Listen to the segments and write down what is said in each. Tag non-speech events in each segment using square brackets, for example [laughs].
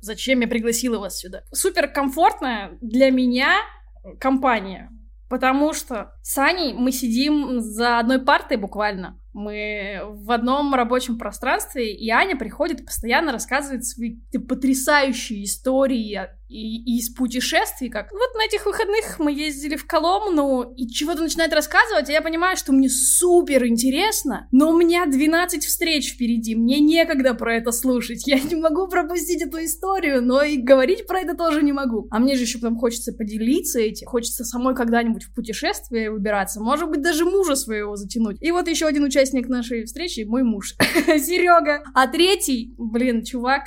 зачем я пригласила вас сюда. Супер комфортная для меня компания. Потому что с Аней мы сидим за одной партой буквально. Мы в одном рабочем пространстве, и Аня приходит и постоянно рассказывает свои потрясающие истории и, и из путешествий, как вот на этих выходных мы ездили в Коломну, и чего-то начинает рассказывать, а я понимаю, что мне супер интересно, но у меня 12 встреч впереди, мне некогда про это слушать, я не могу пропустить эту историю, но и говорить про это тоже не могу. А мне же еще потом хочется поделиться этим, хочется самой когда-нибудь в путешествие выбираться, может быть, даже мужа своего затянуть. И вот еще один участник нашей встречи, мой муж, [laughs] Серега. А третий, блин, чувак,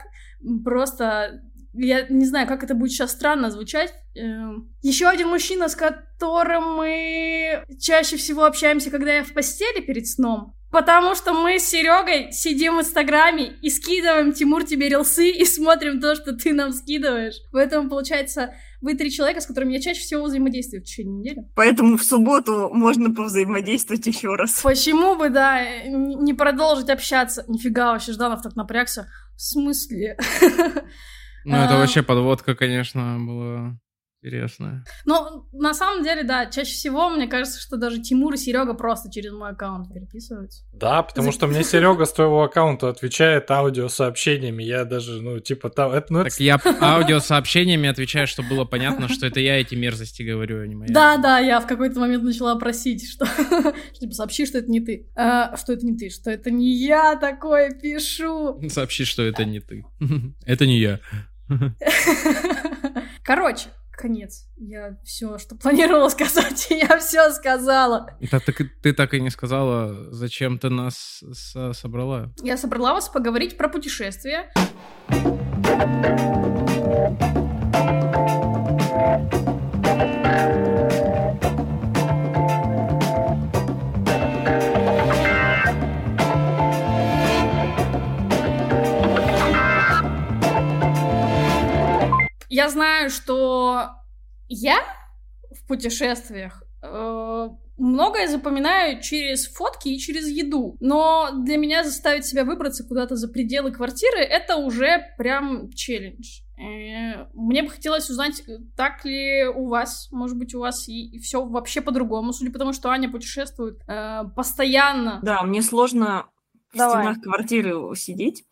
просто я не знаю, как это будет сейчас странно звучать. Эм, Еще один мужчина, с которым мы чаще всего общаемся, когда я в постели перед сном. Потому что мы с Серегой сидим в Инстаграме и скидываем, Тимур, тебе рилсы и смотрим то, что ты нам скидываешь. Поэтому, получается, вы три человека, с которыми я чаще всего взаимодействую в течение недели. Поэтому в субботу можно повзаимодействовать еще раз. Почему бы, да, не продолжить общаться? Нифига, вообще Жданов так напрягся. В смысле? Ну, это а. вообще подводка, конечно, была интересная. Ну, на самом деле, да, чаще всего, мне кажется, что даже Тимур и Серега просто через мой аккаунт переписываются. Да, потому что мне Серега с твоего аккаунта отвечает аудиосообщениями. Я даже, ну, типа, там... Это, ну, так это... я аудиосообщениями отвечаю, чтобы было понятно, что это я эти мерзости говорю, а не моя. Да, да, я в какой-то момент начала просить, что... [laughs] Типа, сообщи, что это не ты. А, что это не ты, что это не я такое пишу. Сообщи, что это не ты. [laughs] Это не я. Короче, конец. Я все, что планировала [laughs] сказать, я все сказала. Да, так ты так и не сказала, зачем ты нас собрала. Я собрала вас поговорить про путешествия. Я знаю, что я в путешествиях э, многое запоминаю через фотки и через еду. Но для меня заставить себя выбраться куда-то за пределы квартиры это уже прям челлендж. Э, мне бы хотелось узнать, так ли у вас, может быть, у вас и, и все вообще по-другому, судя по тому, что Аня путешествует э, постоянно. Да, мне сложно Давай. в стенах квартиры сидеть.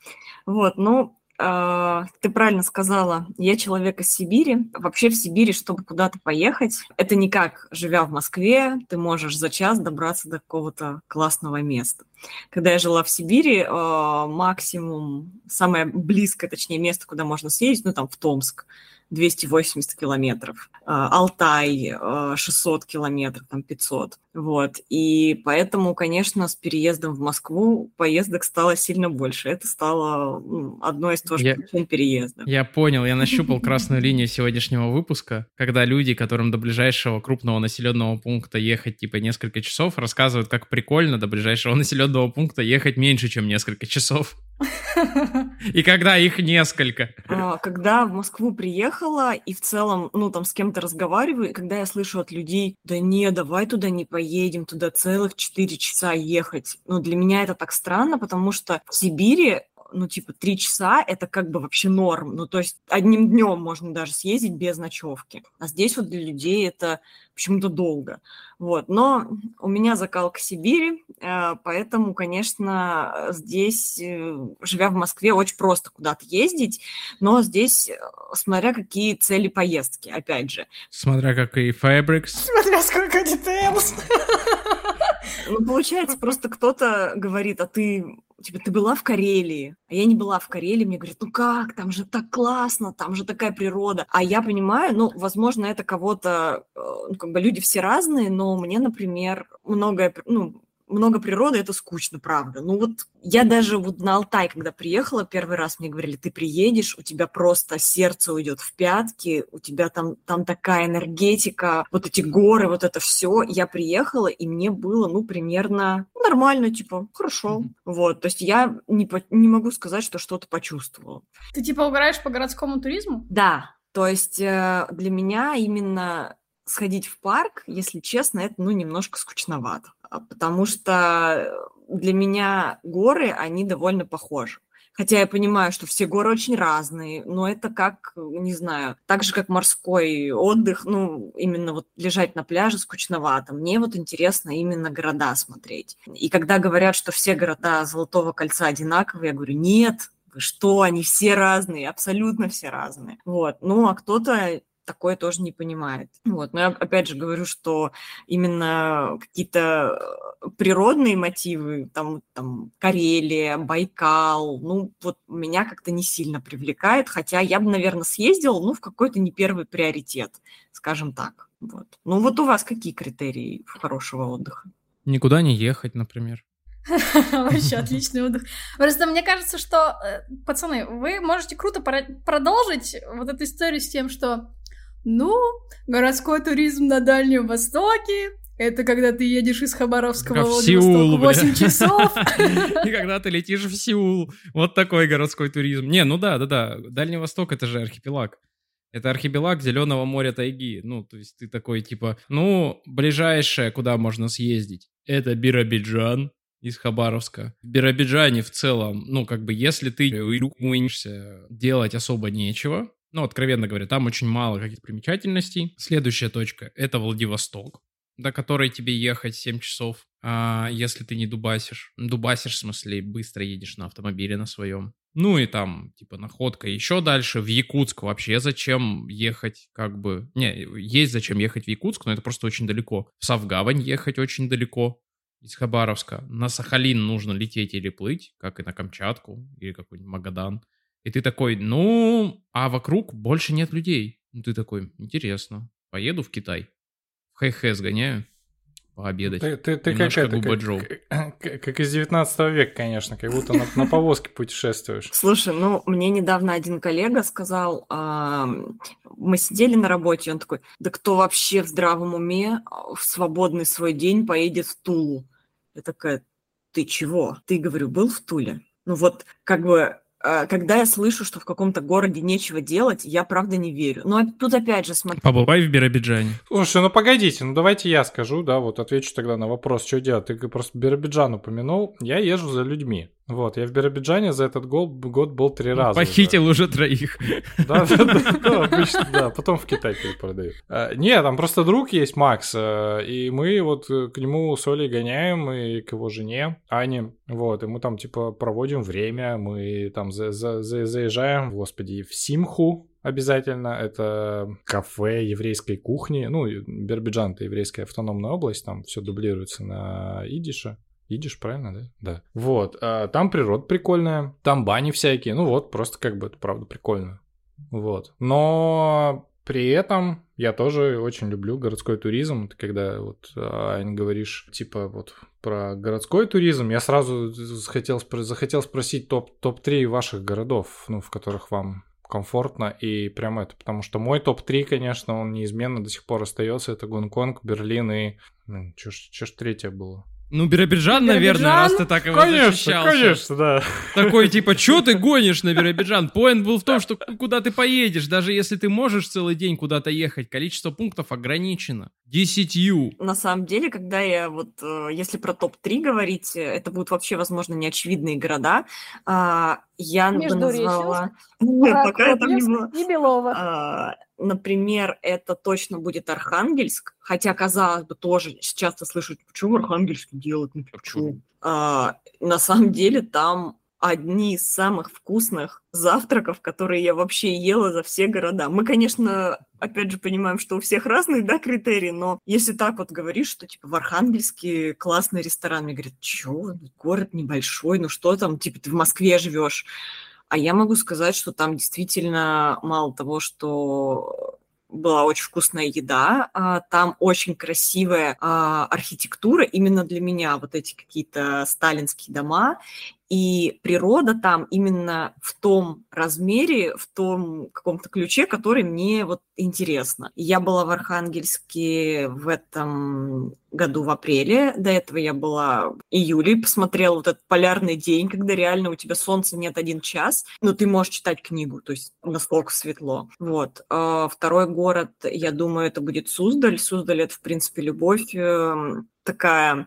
Вот, ну, а, ты правильно сказала, я человек из Сибири. Вообще в Сибири, чтобы куда-то поехать, это не как, живя в Москве, ты можешь за час добраться до какого-то классного места. Когда я жила в Сибири, а, максимум, самое близкое, точнее, место, куда можно съездить, ну, там, в Томск, 280 километров, а, Алтай 600 километров, там 500. Вот. И поэтому, конечно, с переездом в Москву поездок стало сильно больше. Это стало одной из тоже я, причин переезда. Я понял, я нащупал красную линию сегодняшнего выпуска, когда люди, которым до ближайшего крупного населенного пункта ехать типа несколько часов, рассказывают, как прикольно до ближайшего [laughs] населенного пункта ехать меньше, чем несколько часов. [laughs] И когда их несколько. А, когда в Москву приехала и в целом, ну, там с кем-то разговариваю, и когда я слышу от людей, да не, давай туда не поедем туда целых 4 часа ехать. Ну, для меня это так странно, потому что в Сибири ну, типа, три часа – это как бы вообще норм. Ну, то есть одним днем можно даже съездить без ночевки. А здесь вот для людей это почему-то долго. Вот. Но у меня закалка Сибири, э, поэтому, конечно, здесь, э, живя в Москве, очень просто куда-то ездить, но здесь, э, смотря какие цели поездки, опять же. Смотря какие fabrics. Смотря сколько details. Ну, получается, просто кто-то говорит, а ты типа, ты была в Карелии, а я не была в Карелии, мне говорят, ну как, там же так классно, там же такая природа. А я понимаю, ну, возможно, это кого-то, ну, как бы люди все разные, но мне, например, многое, ну, много природы, это скучно, правда. Ну вот я даже вот на Алтай, когда приехала первый раз, мне говорили, ты приедешь, у тебя просто сердце уйдет в пятки, у тебя там, там такая энергетика, вот эти горы, вот это все. Я приехала, и мне было, ну, примерно нормально, типа, хорошо. Mm-hmm. Вот, то есть я не, по- не могу сказать, что что-то почувствовала. Ты типа угораешь по городскому туризму? Да, то есть э, для меня именно сходить в парк, если честно, это, ну, немножко скучновато. А, потому что для меня горы, они довольно похожи. Хотя я понимаю, что все горы очень разные, но это как, не знаю, так же, как морской отдых, ну, именно вот лежать на пляже скучновато. Мне вот интересно именно города смотреть. И когда говорят, что все города Золотого кольца одинаковые, я говорю, нет, что, они все разные, абсолютно все разные. Вот. Ну, а кто-то такое тоже не понимает. Вот. Но я опять же говорю, что именно какие-то э, природные мотивы, там, там Карелия, Байкал, ну, вот меня как-то не сильно привлекает, хотя я бы, наверное, съездил, ну, в какой-то не первый приоритет, скажем так. Вот. Ну, вот у вас какие критерии хорошего отдыха? Никуда не ехать, например. [laughs] Вообще [laughs] отличный отдых. Просто мне кажется, что, э, пацаны, вы можете круто продолжить вот эту историю с тем, что ну, городской туризм на Дальнем Востоке, это когда ты едешь из Хабаровского в Сеул, 8 часов. [laughs] И когда ты летишь в Сеул. Вот такой городской туризм. Не, ну да, да, да. Дальний Восток — это же архипелаг. Это архипелаг Зеленого моря тайги. Ну, то есть ты такой, типа, ну, ближайшее, куда можно съездить, это Биробиджан из Хабаровска. В Биробиджане в целом, ну, как бы, если ты делать особо нечего, ну, откровенно говоря, там очень мало каких-то примечательностей. Следующая точка — это Владивосток, до которой тебе ехать 7 часов, а, если ты не дубасишь. Дубасишь, в смысле, быстро едешь на автомобиле на своем. Ну и там, типа, находка еще дальше. В Якутск вообще зачем ехать, как бы... Не, есть зачем ехать в Якутск, но это просто очень далеко. В Савгавань ехать очень далеко из Хабаровска. На Сахалин нужно лететь или плыть, как и на Камчатку, или какой-нибудь Магадан. И ты такой, ну, а вокруг больше нет людей. Ну, ты такой, интересно, поеду в Китай. В хэ-хэ сгоняю пообедать. Ты, ты, ты как, это, как, как, как из 19 века, конечно, как будто на, на повозке путешествуешь. Слушай, ну, мне недавно один коллега сказал, а, мы сидели на работе, он такой, да кто вообще в здравом уме в свободный свой день поедет в Тулу? Я такая, ты чего? Ты, говорю, был в Туле? Ну вот, как бы а, когда я слышу, что в каком-то городе нечего делать, я правда не верю. Но тут опять же смотри. Побывай в Биробиджане. Слушай, ну погодите, ну давайте я скажу, да, вот отвечу тогда на вопрос, что делать. Ты просто Биробиджан упомянул, я езжу за людьми. Вот, я в Биробиджане за этот год, год был три раза. Похитил уже, уже троих. Да, да, да, обычно, да, потом в Китай перепродают. А, не, там просто друг есть, Макс, э, и мы вот к нему с Олей гоняем, и к его жене, Ане, вот, и мы там, типа, проводим время, мы там за, за, за, заезжаем, господи, в Симху, обязательно. Это кафе еврейской кухни. Ну, Биробиджан — это еврейская автономная область, там все дублируется на идише. Идиш, правильно, да? Да. Вот. А, там природа прикольная, там бани всякие. Ну вот, просто как бы это правда прикольно. Вот. Но при этом я тоже очень люблю городской туризм. Ты когда вот, Ань, говоришь, типа, вот про городской туризм, я сразу захотел, захотел спросить топ, топ-3 ваших городов, ну, в которых вам комфортно и прям это, потому что мой топ-3, конечно, он неизменно до сих пор остается, это Гонконг, Берлин и... Ну, чё ж третье было? Ну, Биробиджан, наверное, раз ты так его конечно, защищался. Конечно, да. Такой, типа, что ты [laughs] гонишь на Биробиджан? Поинт был в том, что куда ты поедешь, даже если ты можешь целый день куда-то ехать, количество пунктов ограничено. Десятью. На самом деле, когда я вот, э, если про топ-3 говорить, э, это будут вообще, возможно, неочевидные города. А, я бы назвала... [laughs] Пока я там не. И Белова. А, например, это точно будет Архангельск, хотя, казалось бы, тоже часто слышу, почему Архангельск делать, ну почему? А, на самом деле там одни из самых вкусных завтраков, которые я вообще ела за все города. Мы, конечно, опять же понимаем, что у всех разные, да, критерии, но если так вот говоришь, что, типа, в Архангельске классный ресторан, мне говорят, чё, город небольшой, ну что там, типа, ты в Москве живешь, а я могу сказать, что там действительно мало того, что была очень вкусная еда, а, там очень красивая а, архитектура именно для меня, вот эти какие-то сталинские дома, и природа там именно в том размере, в том каком-то ключе, который мне вот интересно. Я была в Архангельске в этом году в апреле. До этого я была в июле, посмотрела вот этот полярный день, когда реально у тебя солнца нет один час, но ты можешь читать книгу, то есть насколько светло. Вот. А второй город, я думаю, это будет Суздаль. Суздаль — это, в принципе, любовь эм, такая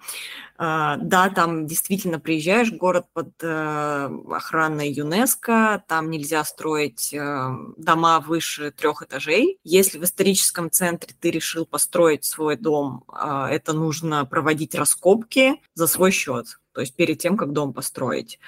а, да, там действительно приезжаешь, город под э, охраной ЮНЕСКО, там нельзя строить э, дома выше трех этажей. Если в историческом центре ты решил построить свой дом, а, это нужно проводить раскопки за свой счет то есть перед тем, как дом построить.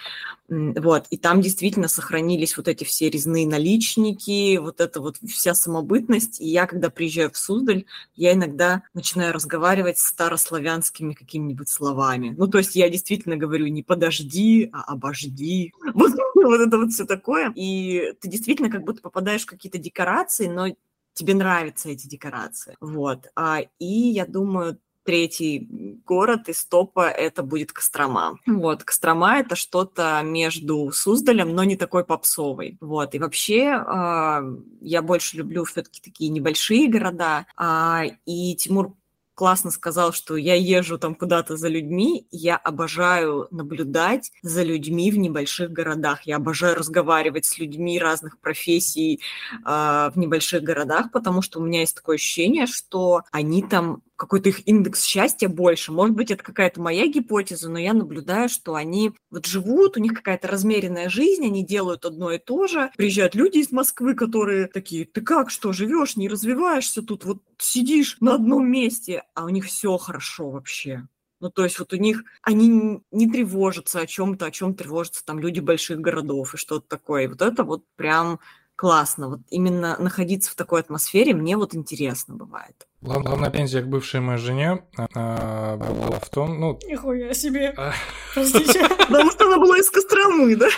Вот, и там действительно сохранились вот эти все резные наличники, вот эта вот вся самобытность. И я, когда приезжаю в Суздаль, я иногда начинаю разговаривать с старославянскими какими-нибудь словами. Ну, то есть я действительно говорю не подожди, а обожди. [laughs] Вот, вот это вот все такое. И ты действительно как будто попадаешь в какие-то декорации, но тебе нравятся эти декорации. Вот. А, и я думаю, третий город из топа это будет Кострома. Вот, Кострома это что-то между Суздалем, но не такой попсовый. Вот, и вообще э, я больше люблю все-таки такие небольшие города. Э, и Тимур классно сказал, что я езжу там куда-то за людьми, я обожаю наблюдать за людьми в небольших городах, я обожаю разговаривать с людьми разных профессий э, в небольших городах, потому что у меня есть такое ощущение, что они там какой-то их индекс счастья больше. Может быть, это какая-то моя гипотеза, но я наблюдаю, что они вот живут, у них какая-то размеренная жизнь, они делают одно и то же. Приезжают люди из Москвы, которые такие, ты как, что, живешь, не развиваешься тут, вот сидишь на одном месте, а у них все хорошо вообще. Ну, то есть вот у них, они не тревожатся о чем-то, о чем тревожатся там люди больших городов и что-то такое. И вот это вот прям классно. Вот именно находиться в такой атмосфере мне вот интересно бывает. Главная пенсия к бывшей моей жене а, была в том, ну... Нихуя себе. [laughs] А. [laughs] Потому что она была из Костромы, да?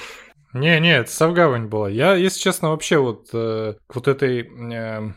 Не, нет, Савгавань была. Я, если честно, вообще вот э, к вот этой э,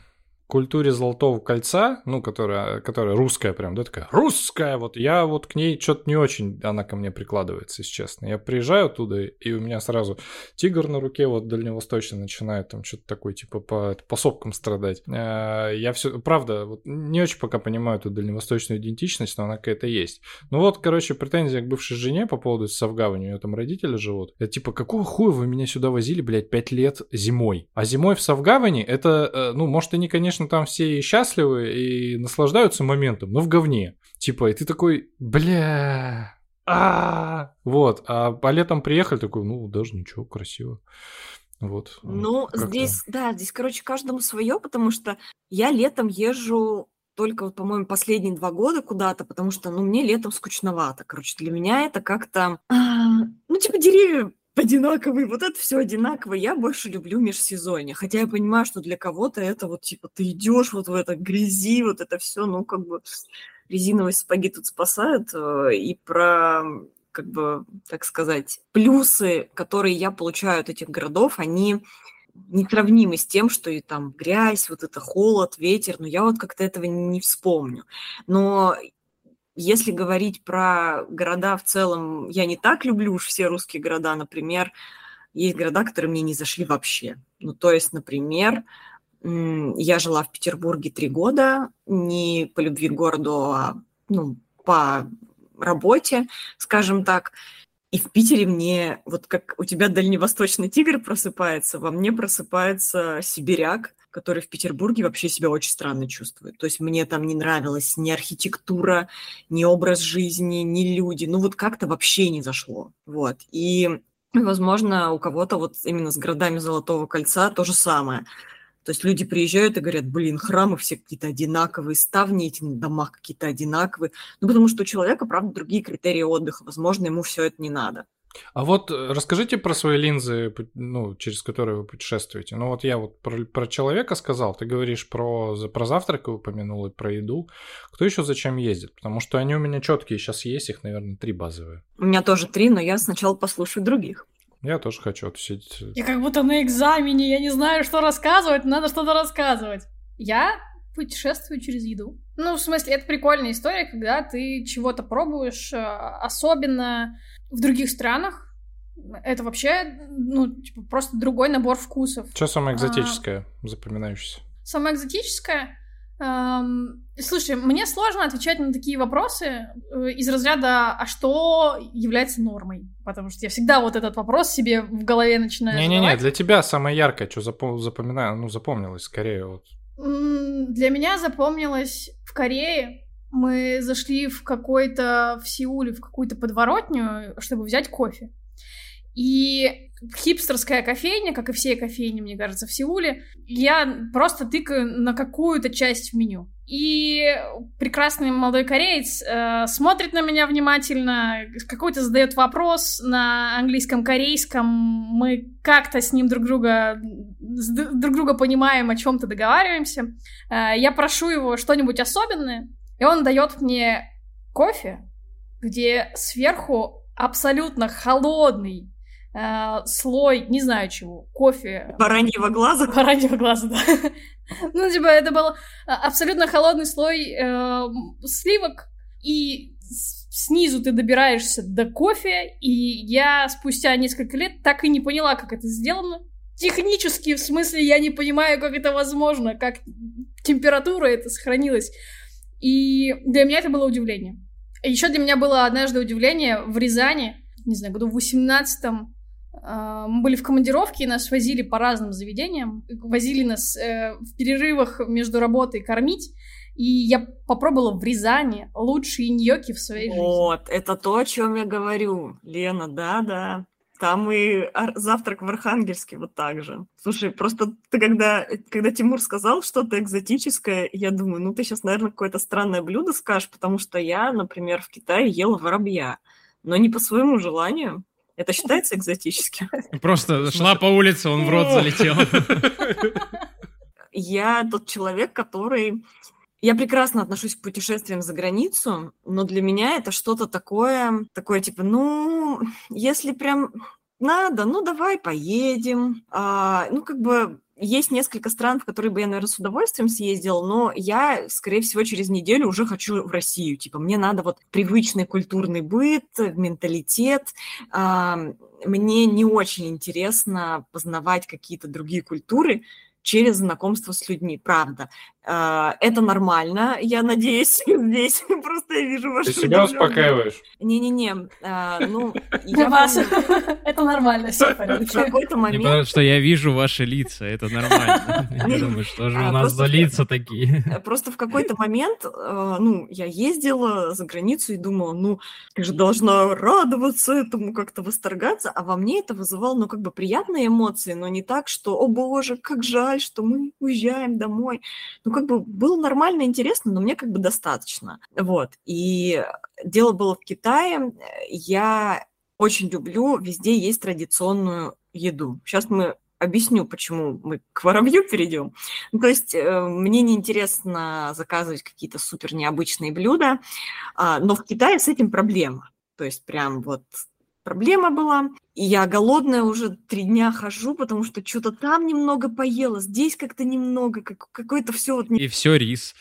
культуре Золотого Кольца, ну, которая, которая русская прям, да, такая русская, вот я вот к ней что-то не очень, она ко мне прикладывается, если честно. Я приезжаю оттуда, и у меня сразу тигр на руке, вот дальневосточный, начинает там что-то такое, типа по, по сопкам страдать. Э, я все, правда, вот не очень пока понимаю эту дальневосточную идентичность, но она какая-то есть. Ну вот, короче, претензия к бывшей жене по поводу Савгавани, у нее там родители живут. Это типа, какого хуя вы меня сюда возили, блядь, пять лет зимой? А зимой в Савгавани, это, э, ну, может, они, конечно, конечно, там все счастливы и наслаждаются моментом, но в говне. Типа, и ты такой, бля, а Вот, а по летом приехали, такой, ну, даже ничего, красиво. Вот. Ну, здесь, да, здесь, короче, каждому свое, потому что я летом езжу только, вот, по-моему, последние два года куда-то, потому что, ну, мне летом скучновато. Короче, для меня это как-то... А, ну, типа, деревья одинаковый, вот это все одинаково. Я больше люблю межсезонье. Хотя я понимаю, что для кого-то это вот типа ты идешь вот в это грязи, вот это все, ну как бы резиновые сапоги тут спасают. Э, и про как бы, так сказать, плюсы, которые я получаю от этих городов, они несравнимы с тем, что и там грязь, вот это холод, ветер, но я вот как-то этого не вспомню. Но если говорить про города в целом, я не так люблю уж все русские города. Например, есть города, которые мне не зашли вообще. Ну, то есть, например, я жила в Петербурге три года, не по любви к городу, а ну, по работе, скажем так. И в Питере мне, вот как у тебя дальневосточный тигр просыпается, во мне просыпается сибиряк, который в Петербурге вообще себя очень странно чувствует. То есть мне там не нравилась ни архитектура, ни образ жизни, ни люди. Ну вот как-то вообще не зашло. Вот. И, возможно, у кого-то вот именно с городами Золотого кольца то же самое. То есть люди приезжают и говорят, блин, храмы все какие-то одинаковые, ставни эти на домах какие-то одинаковые. Ну, потому что у человека, правда, другие критерии отдыха. Возможно, ему все это не надо. А вот э, расскажите про свои линзы, ну, через которые вы путешествуете. Ну, вот я вот про, про человека сказал, ты говоришь про, про завтрак упомянул и про еду. Кто еще зачем ездит? Потому что они у меня четкие сейчас есть, их, наверное, три базовые. У меня тоже три, но я сначала послушаю других. Я тоже хочу отсидеть. Я как будто на экзамене, я не знаю, что рассказывать, надо что-то рассказывать. Я путешествую через еду. Ну, в смысле, это прикольная история, когда ты чего-то пробуешь, э, особенно в других странах это вообще, ну, типа, просто другой набор вкусов. Что самое а, экзотическое, а, запоминающееся? Самое экзотическое? Эм, слушай, мне сложно отвечать на такие вопросы э, из разряда «а что является нормой?» Потому что я всегда вот этот вопрос себе в голове начинаю Не-не-не, для тебя самое яркое, что запом- запоминаю, ну, запомнилось скорее вот. Для меня запомнилось в Корее мы зашли в какой-то в Сеуле, в какую-то подворотню, чтобы взять кофе. И хипстерская кофейня, как и все кофейни, мне кажется, в Сеуле, я просто тыкаю на какую-то часть в меню. И прекрасный молодой кореец э, смотрит на меня внимательно, какой-то задает вопрос на английском, корейском. Мы как-то с ним друг друга друг друга понимаем, о чем-то договариваемся. Э, я прошу его что-нибудь особенное, и он дает мне кофе, где сверху абсолютно холодный э, слой, не знаю чего, кофе. Бараньего глаза? Бараньего глаза, да. [laughs] ну, типа, это был а, абсолютно холодный слой э, сливок, и снизу ты добираешься до кофе, и я спустя несколько лет так и не поняла, как это сделано. Технически, в смысле, я не понимаю, как это возможно, как температура это сохранилась. И для меня это было удивление. Еще для меня было однажды удивление в Рязани, не знаю, году в 18 а, мы были в командировке, и нас возили по разным заведениям, возили нас э, в перерывах между работой кормить, и я попробовала в Рязани лучшие ньоки в своей жизни. Вот, это то, о чем я говорю, Лена, да-да. Там и завтрак в Архангельске вот так же. Слушай, просто ты когда, когда Тимур сказал что-то экзотическое, я думаю, ну ты сейчас, наверное, какое-то странное блюдо скажешь, потому что я, например, в Китае ела воробья, но не по своему желанию. Это считается экзотическим? Просто шла по улице, он в рот залетел. [laughs] Я тот человек, который... Я прекрасно отношусь к путешествиям за границу, но для меня это что-то такое, такое типа, ну, если прям надо, ну давай поедем. А, ну, как бы есть несколько стран, в которые бы я, наверное, с удовольствием съездила, но я, скорее всего, через неделю уже хочу в Россию. Типа, мне надо вот привычный культурный быт, менталитет. Мне не очень интересно познавать какие-то другие культуры через знакомство с людьми, правда. А, это нормально, я надеюсь, [laughs] здесь [laughs] просто я вижу вашу... Ты себя успокаиваешь? Не-не-не, а, ну... [laughs] Я вас... Это нормально, все в какой-то момент... Потому что я вижу ваши лица, это нормально. Я думаю, что же у а, нас за лица такие? Просто в какой-то момент, ну, я ездила за границу и думала, ну, ты же должна радоваться этому, как-то восторгаться, а во мне это вызывало, ну, как бы приятные эмоции, но не так, что, о боже, как жаль, что мы уезжаем домой. Ну, как бы было нормально, интересно, но мне как бы достаточно. Вот. И дело было в Китае. Я очень люблю, везде есть традиционную еду. Сейчас мы объясню, почему мы к воробью перейдем. Ну, то есть э, мне неинтересно заказывать какие-то супер необычные блюда, э, но в Китае с этим проблема. То есть прям вот проблема была. И я голодная уже три дня хожу, потому что что-то там немного поела, здесь как-то немного, как, какое-то все вот... И все рис.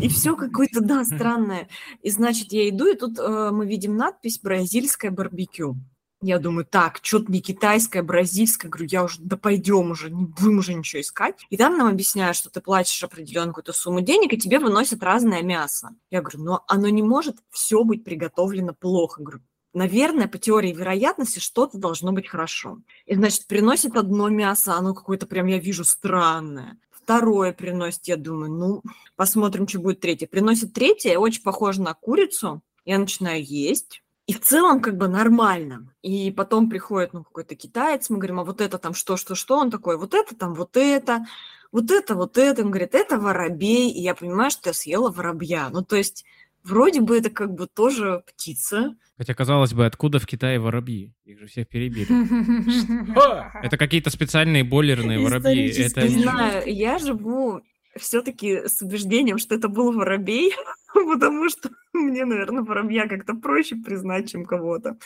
И все какое-то, да, странное. И значит, я иду, и тут э, мы видим надпись «Бразильское барбекю». Я думаю, так, что-то не китайское, бразильское. Говорю, я уже, да пойдем уже, не будем уже ничего искать. И там нам объясняют, что ты платишь определенную какую-то сумму денег, и тебе выносят разное мясо. Я говорю, но оно не может все быть приготовлено плохо. Говорю, наверное, по теории вероятности что-то должно быть хорошо. И, значит, приносит одно мясо, оно какое-то прям, я вижу, странное. Второе приносит, я думаю, ну, посмотрим, что будет третье. Приносит третье, очень похоже на курицу. Я начинаю есть. И в целом как бы нормально. И потом приходит ну, какой-то китаец, мы говорим, а вот это там что, что, что? Он такой, вот это там, вот это, вот это, вот это. Он говорит, это воробей. И я понимаю, что я съела воробья. Ну, то есть Вроде бы это как бы тоже птица. Хотя, казалось бы, откуда в Китае воробьи? Их же всех перебили. [laughs] Это какие-то специальные бойлерные воробьи. Это не знаю, я живу все-таки с убеждением, что это был воробей, [laughs] потому что мне, наверное, воробья как-то проще признать, чем кого-то.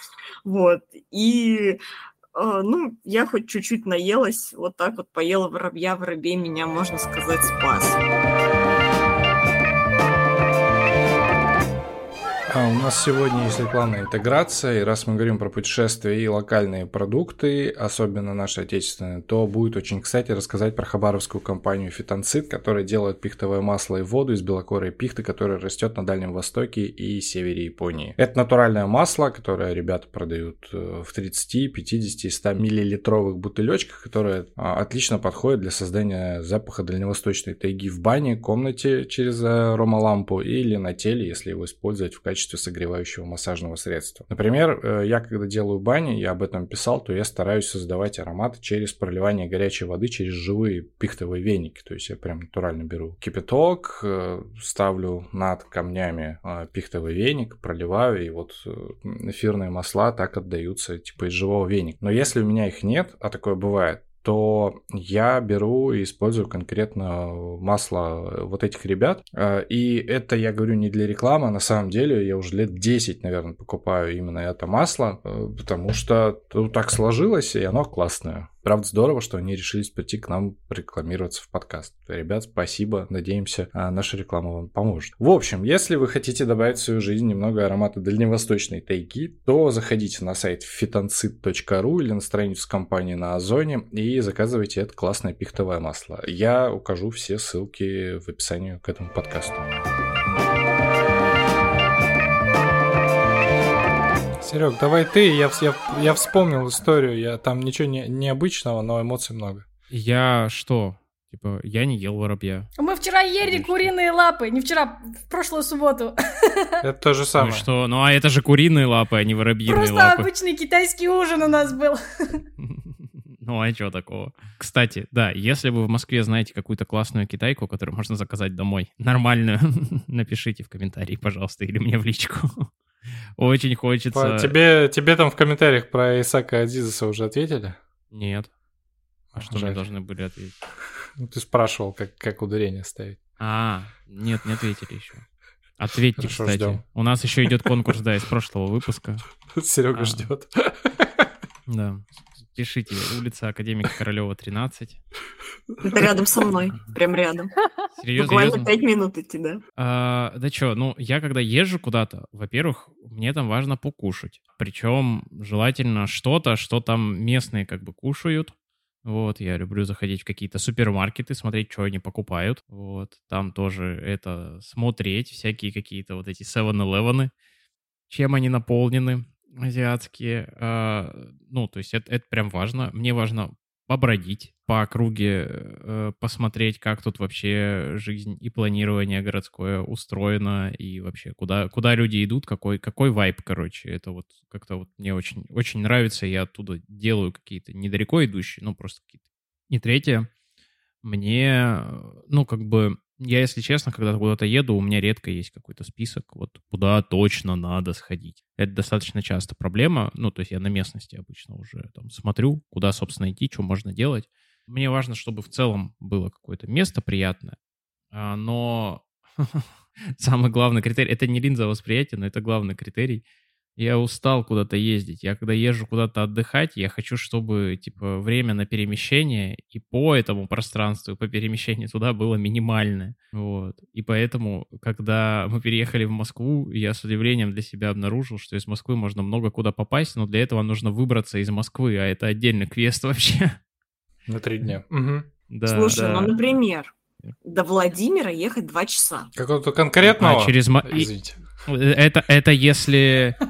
Вот. И а, ну, я хоть чуть-чуть наелась, вот так вот поела воробья, воробей меня, можно сказать, спас. А у нас сегодня есть рекламная интеграция, и раз мы говорим про путешествия и локальные продукты, особенно наши отечественные, то будет очень кстати рассказать про хабаровскую компанию Фитонцит, которая делает пихтовое масло и воду из белокорой пихты, которая растет на Дальнем Востоке и севере Японии. Это натуральное масло, которое ребята продают э, в 30, 50 и 100 миллилитровых бутылечках, которое а, отлично подходит для создания запаха дальневосточной тайги в бане, комнате через аромалампу или на теле, если его использовать в качестве качестве согревающего массажного средства. Например, э, я когда делаю бани, я об этом писал, то я стараюсь создавать аромат через проливание горячей воды через живые пихтовые веники. То есть я прям натурально беру кипяток, э, ставлю над камнями э, пихтовый веник, проливаю, и вот эфирные масла так отдаются типа из живого веника. Но если у меня их нет, а такое бывает, то я беру и использую конкретно масло вот этих ребят. Э, и это я говорю не для рекламы, а на самом деле я уже лет 10, наверное, покупаю именно это масло, э, потому что ну, так сложилось, и оно классное. Правда, здорово, что они решились прийти к нам рекламироваться в подкаст. Ребят, спасибо. Надеемся, а, наша реклама вам поможет. В общем, если вы хотите добавить в свою жизнь немного аромата дальневосточной тайги, то заходите на сайт fitoncid.ru или на страницу компании на Озоне и заказывайте это классное пихтовое масло. Я укажу все ссылки в описании к этому подкасту. Серег, давай ты, я, я, я вспомнил историю, я там ничего не, необычного, но эмоций много. Я что? Типа, я не ел воробья. Мы вчера ели Конечно. куриные лапы, не вчера, в прошлую субботу. [laughs] Это то же самое. Ну что? Ну а это же куриные лапы, а не воробьиные Просто лапы. Просто обычный китайский ужин у нас был. [laughs] Ну а чего такого? Кстати, да, если вы в Москве знаете какую-то классную китайку, которую можно заказать домой, нормальную, [laughs] напишите в комментарии, пожалуйста, или мне в личку. Очень хочется... Тебе, тебе там в комментариях про Исака Азизаса уже ответили? Нет. А что Жаль. мне должны были ответить? Ну, ты спрашивал, как, как ударение ставить. А, нет, не ответили еще. Ответьте, Хорошо, кстати. Ждем. У нас еще идет конкурс, да, из прошлого выпуска. [laughs] Серега а, ждет. Да. Пишите, улица Академика Королева, 13. Это рядом со мной, прям рядом. Серьезно? Буквально пять минут идти, да. А, да что, ну, я когда езжу куда-то, во-первых, мне там важно покушать. Причем желательно что-то, что там местные как бы кушают. Вот, я люблю заходить в какие-то супермаркеты, смотреть, что они покупают. Вот, там тоже это смотреть, всякие какие-то вот эти 7-Eleven, чем они наполнены азиатские. Э, ну, то есть это, это прям важно. Мне важно побродить по округе, э, посмотреть, как тут вообще жизнь и планирование городское устроено, и вообще куда, куда люди идут, какой, какой вайб, короче. Это вот как-то вот мне очень, очень нравится, я оттуда делаю какие-то недалеко идущие, ну, просто какие-то. И третье, мне, ну, как бы я, если честно, когда куда-то еду, у меня редко есть какой-то список, вот куда точно надо сходить. Это достаточно часто проблема. Ну, то есть я на местности обычно уже там смотрю, куда, собственно, идти, что можно делать. Мне важно, чтобы в целом было какое-то место приятное, а, но [laughs] самый главный критерий, это не линза восприятия, но это главный критерий — я устал куда-то ездить. Я когда езжу куда-то отдыхать, я хочу, чтобы, типа, время на перемещение и по этому пространству, и по перемещению туда было минимальное. Вот. И поэтому, когда мы переехали в Москву, я с удивлением для себя обнаружил, что из Москвы можно много куда попасть, но для этого нужно выбраться из Москвы, а это отдельный квест [laughs] вообще. На три дня. Угу. Да, Слушай, да. ну, например, до Владимира ехать два часа. Какого-то конкретного? А, через... Извините. Это, это если... [laughs]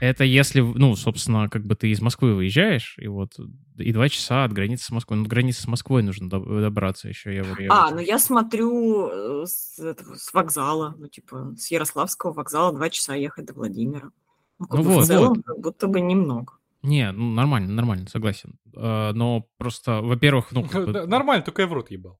Это если, ну, собственно, как бы ты из Москвы выезжаешь, и вот и два часа от границы с Москвой. Ну, границы с Москвой нужно добраться еще. Я, я а, ну я смотрю э, с, с вокзала, ну, типа, с Ярославского вокзала два часа ехать до Владимира. Ну, ну вот, в целом, вот. как будто бы немного. Не, ну нормально, нормально, согласен. А, но просто, во-первых, ну... [laughs] Нормально, только я в рот ебал.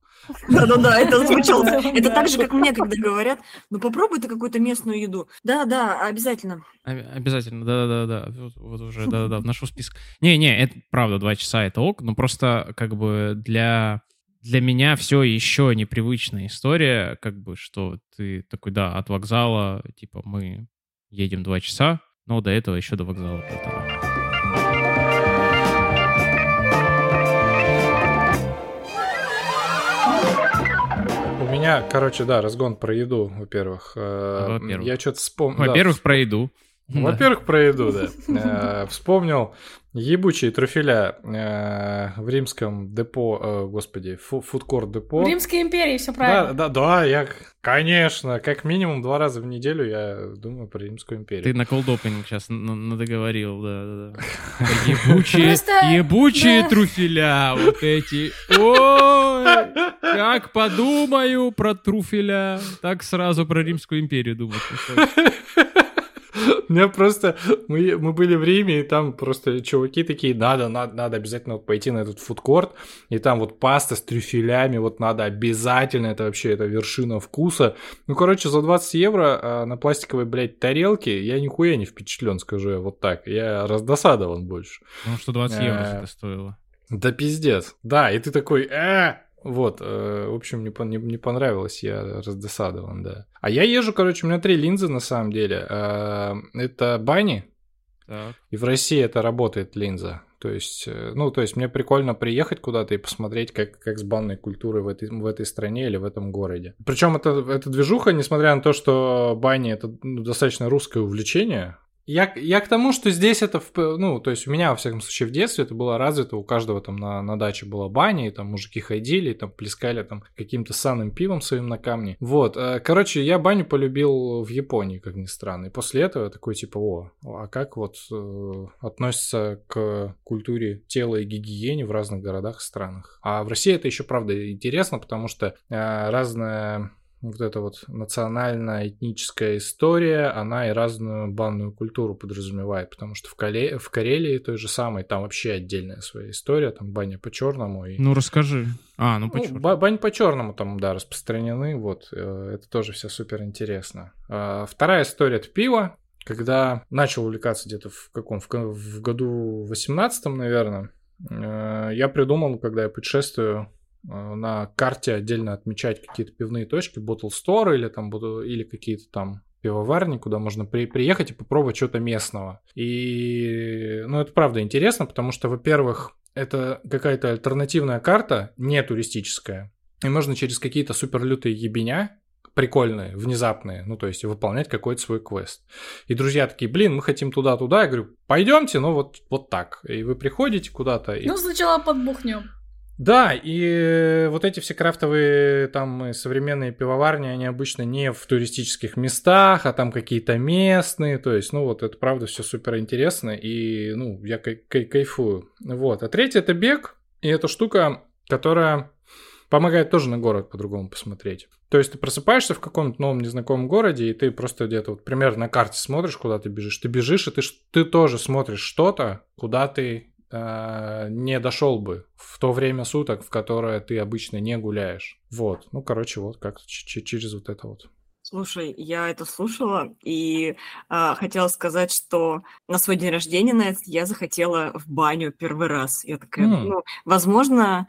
Да-да-да, это [laughs] звучало. Это так же, как мне, когда говорят, ну попробуй ты какую-то местную еду. Да-да, обязательно. Обязательно, да-да-да. Вот уже, да-да-да, в нашу список. Не-не, это правда, два часа это ок, но просто как бы для для меня все еще непривычная история, как бы, что ты такой, да, от вокзала, типа, мы едем два часа, но до этого еще до вокзала полтора. Меня, короче, да, разгон про еду, во-первых. Э, Во-первых. Я что-то вспомнил. Во-первых, про еду. Во-первых, про еду, да. Э, Вспомнил ебучие трофеля э, в римском депо, э, господи, фу- фудкорт депо. В Римской империи все Да, правильно. да, да, я, конечно, как минимум два раза в неделю я думаю про Римскую империю. Ты на колдопинг сейчас надоговорил, да, да, да. [laughs] Ебучие, ебучие да. труфеля, вот эти. Ой, как подумаю про труфеля, так сразу про Римскую империю думать. [laughs] У меня просто... Мы, мы были в Риме, и там просто чуваки такие, надо, надо, надо обязательно вот пойти на этот фудкорт, и там вот паста с трюфелями, вот надо обязательно, это вообще, это вершина вкуса. Ну, короче, за 20 евро а, на пластиковой, блядь, тарелке я нихуя не впечатлен, скажу я вот так. Я раздосадован больше. Потому что 20 евро Э, это стоило. Да пиздец. Да, и ты такой, э Вот, э, в общем, не, не, не понравилось, я раздосадован, да. А я езжу, короче, у меня три линзы на самом деле. Э, Это бани, Так. и в России это работает линза. То есть, э, ну, то есть мне прикольно приехать куда-то и посмотреть, как, как с банной культурой в этой, в этой стране или в этом городе. Причем это, это движуха, несмотря на то, что бани это ну, достаточно русское увлечение. Я, я к тому, что здесь это, ну, то есть у меня, во всяком случае, в детстве это было развито, у каждого там на, на даче была баня, и там мужики ходили, и там плескали там каким-то санным пивом своим на камне. Вот, э, короче, я баню полюбил в Японии, как ни странно, и после этого я такой, типа, о, а как вот э, относится к культуре тела и гигиене в разных городах и странах? А в России это еще, правда, интересно, потому что э, разная вот эта вот национальная этническая история, она и разную банную культуру подразумевает, потому что в, Кале... в Карелии той же самой, там вообще отдельная своя история, там баня по-черному. И... Ну, расскажи. А, ну, Ну, почему? ба- бань по-черному там, да, распространены, вот, э, это тоже все супер интересно. А, Вторая история — это пиво. Когда начал увлекаться где-то в каком, в, в году 18 наверное, э, я придумал, когда я путешествую, на карте отдельно отмечать какие-то пивные точки, bottle store или там или какие-то там пивоварни, куда можно при- приехать и попробовать что-то местного. И, ну, это правда интересно, потому что, во-первых, это какая-то альтернативная карта, не туристическая, и можно через какие-то суперлютые ебеня, прикольные, внезапные, ну, то есть выполнять какой-то свой квест. И друзья такие, блин, мы хотим туда-туда. Я говорю, пойдемте, ну, вот, вот так. И вы приходите куда-то, и Ну, сначала подбухнем. Да, и вот эти все крафтовые там современные пивоварни, они обычно не в туристических местах, а там какие-то местные, то есть, ну вот это правда все супер интересно, и, ну, я кай- кай- кайфую. Вот, а третье это бег, и это штука, которая помогает тоже на город по-другому посмотреть. То есть ты просыпаешься в каком-то новом незнакомом городе, и ты просто где-то вот примерно на карте смотришь, куда ты бежишь. Ты бежишь, и ты, ты тоже смотришь что-то, куда ты э, не дошел бы в то время суток, в которое ты обычно не гуляешь. Вот. Ну, короче, вот как через вот это вот. Слушай, я это слушала и а, хотела сказать, что на свой день рождения на я захотела в баню первый раз. Я такая, М. ну, возможно,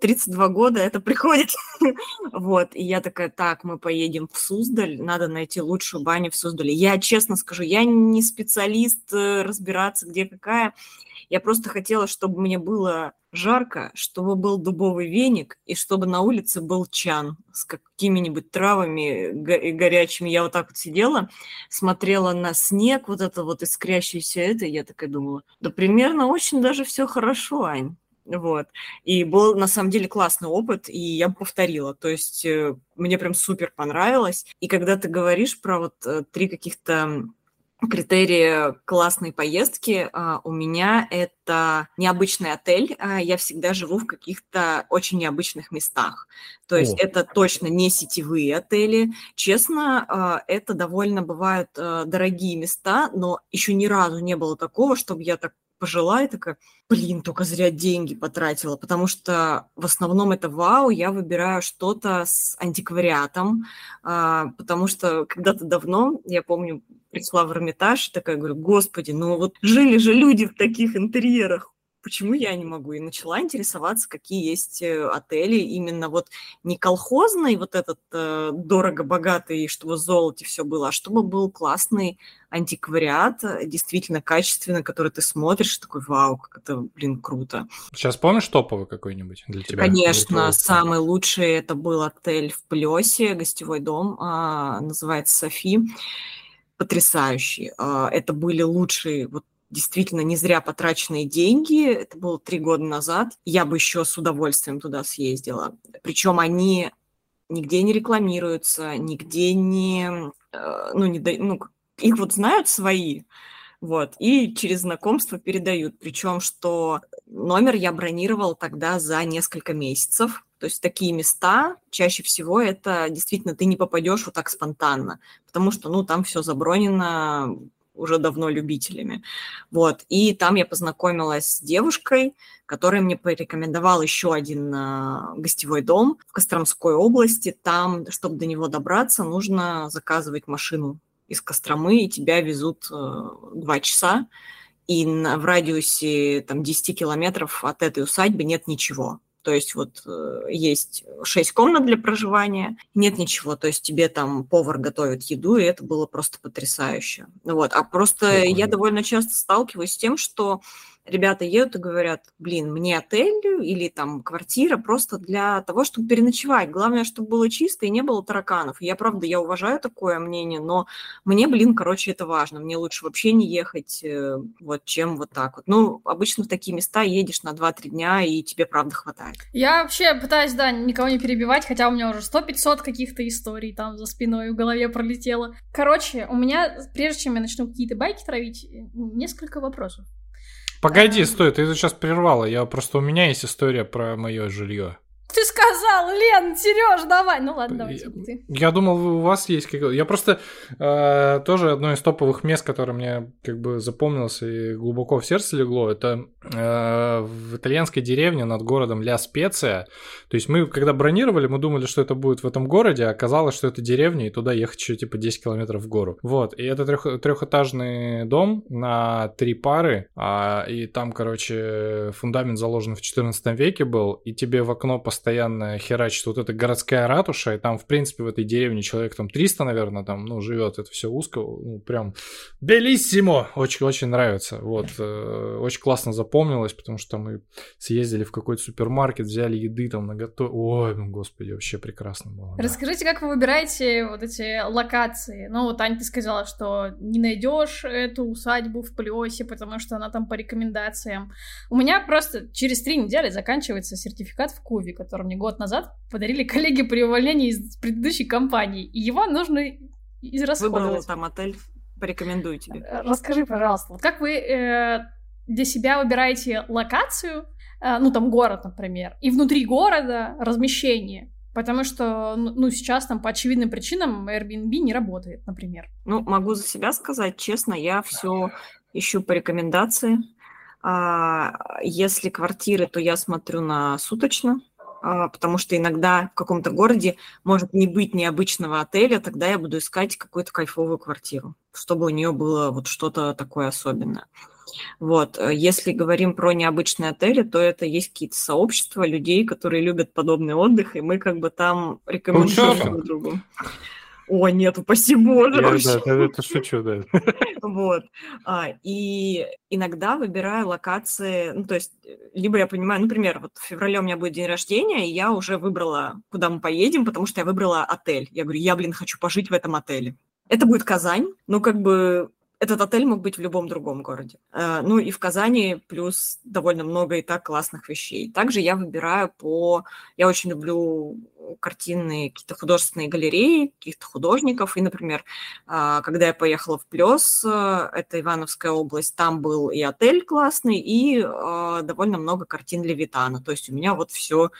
32 года это приходит. [laughs] вот, и я такая, так, мы поедем в Суздаль, надо найти лучшую баню в Суздале. Я честно скажу, я не специалист э, разбираться, где какая. Я просто хотела, чтобы мне было жарко, чтобы был дубовый веник и чтобы на улице был чан с какими-нибудь травами горячими. Я вот так вот сидела, смотрела на снег, вот это вот искрящееся это, и я такая думала, да примерно очень даже все хорошо, Ань. Вот. И был на самом деле классный опыт, и я бы повторила. То есть э, мне прям супер понравилось. И когда ты говоришь про вот э, три каких-то критерии классной поездки а, у меня это необычный отель. а, Я всегда живу в каких-то очень необычных местах. То есть О. это точно не сетевые отели. Честно, а, это довольно бывают а, дорогие места, но еще ни разу не было такого, чтобы я так пожила и такая, блин, только зря деньги потратила, потому что в основном это вау, я выбираю что-то с антиквариатом, а, потому что когда-то давно, я помню, пришла в Эрмитаж такая говорю, господи, ну вот жили же люди в таких интерьерах, почему я не могу? И начала интересоваться, какие есть э, отели, именно вот не колхозный, вот этот э, дорого-богатый, чтобы в золоте все было, а чтобы был классный антиквариат, э, действительно качественный, который ты смотришь, такой, вау, как это, блин, круто. Сейчас помнишь топовый какой-нибудь для тебя? Конечно, самый лучший это был отель в Плесе, гостевой дом, а, называется Софи потрясающий. А, это были лучшие вот действительно не зря потраченные деньги. Это было три года назад. Я бы еще с удовольствием туда съездила. Причем они нигде не рекламируются, нигде не... Э, ну, не ну, их вот знают свои, вот, и через знакомство передают. Причем, что номер я бронировал тогда за несколько месяцев. То есть такие места чаще всего это действительно ты не попадешь вот так спонтанно, потому что, ну, там все забронено уже давно любителями. Вот. И там я познакомилась с девушкой, которая мне порекомендовала еще один э, гостевой дом в Костромской области. Там, чтобы до него добраться, нужно заказывать машину из Костромы, и тебя везут э, два часа. И в радиусе там, 10 километров от этой усадьбы нет ничего. То есть вот э, есть шесть комнат для проживания, нет ничего, то есть тебе там повар готовит еду, и это было просто потрясающе. Вот, а просто я довольно часто сталкиваюсь с тем, что ребята едут и говорят, блин, мне отель или там квартира просто для того, чтобы переночевать. Главное, чтобы было чисто и не было тараканов. я, правда, я уважаю такое мнение, но мне, блин, короче, это важно. Мне лучше вообще не ехать, э, вот, чем вот так вот. Ну, обычно в такие места едешь на 2-3 дня, и тебе, правда, хватает. Я вообще пытаюсь, да, никого не перебивать, хотя у меня уже 100-500 каких-то историй там за спиной в голове пролетело. Короче, у меня, прежде чем я начну какие-то байки травить, несколько вопросов. Погоди, стой, ты сейчас прервала. Я просто у меня есть история про мое жилье. Ты сказал, Лен, Сереж, давай. Ну ладно, давай. Я, я думал, у вас есть какое-то... Я просто э, тоже одно из топовых мест, которое мне как бы запомнилось и глубоко в сердце легло, это э, в итальянской деревне над городом Ля Специя. То есть мы, когда бронировали, мы думали, что это будет в этом городе, а оказалось, что это деревня, и туда ехать еще типа 10 километров в гору. Вот, и это трех, трехэтажный дом на три пары, а, и там, короче, фундамент заложен в 14 веке был, и тебе в окно поставили постоянно херачит вот эта городская ратуша, и там, в принципе, в этой деревне человек там 300, наверное, там, ну, живет, это все узко, ну, прям белиссимо, очень-очень нравится, вот, э, очень классно запомнилось, потому что мы съездили в какой-то супермаркет, взяли еды там на готов, ой, ну, господи, вообще прекрасно было. Расскажите, да. как вы выбираете вот эти локации? Ну, вот Аня, ты сказала, что не найдешь эту усадьбу в Плесе, потому что она там по рекомендациям. У меня просто через три недели заканчивается сертификат в Куве, который мне год назад подарили коллеги при увольнении из предыдущей компании. И его нужно израсходовать. Выбрала там отель, порекомендую тебе. Э, расскажи, пожалуйста, вот как вы э, для себя выбираете локацию, э, ну там город, например, и внутри города размещение? Потому что, ну, ну, сейчас там по очевидным причинам Airbnb не работает, например. Ну, могу за себя сказать, честно, я все ищу по рекомендации. А, если квартиры, то я смотрю на суточно, потому что иногда в каком-то городе может не быть необычного отеля, тогда я буду искать какую-то кайфовую квартиру, чтобы у нее было вот что-то такое особенное. Вот. Э, если говорим про необычные отели, то это есть какие-то сообщества людей, которые любят подобный отдых, и мы как бы там рекомендуем друг другу. О, нет, упаси боже. Я, да, это, шучу, да. [laughs] Вот. А, и иногда выбираю локации, ну, то есть, либо я понимаю, например, вот в феврале у меня будет день рождения, и я уже выбрала, куда мы поедем, потому что я выбрала отель. Я говорю, я, блин, хочу пожить в этом отеле. Это будет Казань, ну, как бы этот отель мог быть в любом другом городе. Э, ну и в Казани плюс довольно много и так классных вещей. Также я выбираю по... Я очень люблю картины, какие-то художественные галереи, каких-то художников. И, например, э, когда я поехала в Плес, э, это Ивановская область, там был и отель классный, и довольно много картин Левитана. То есть у меня вот все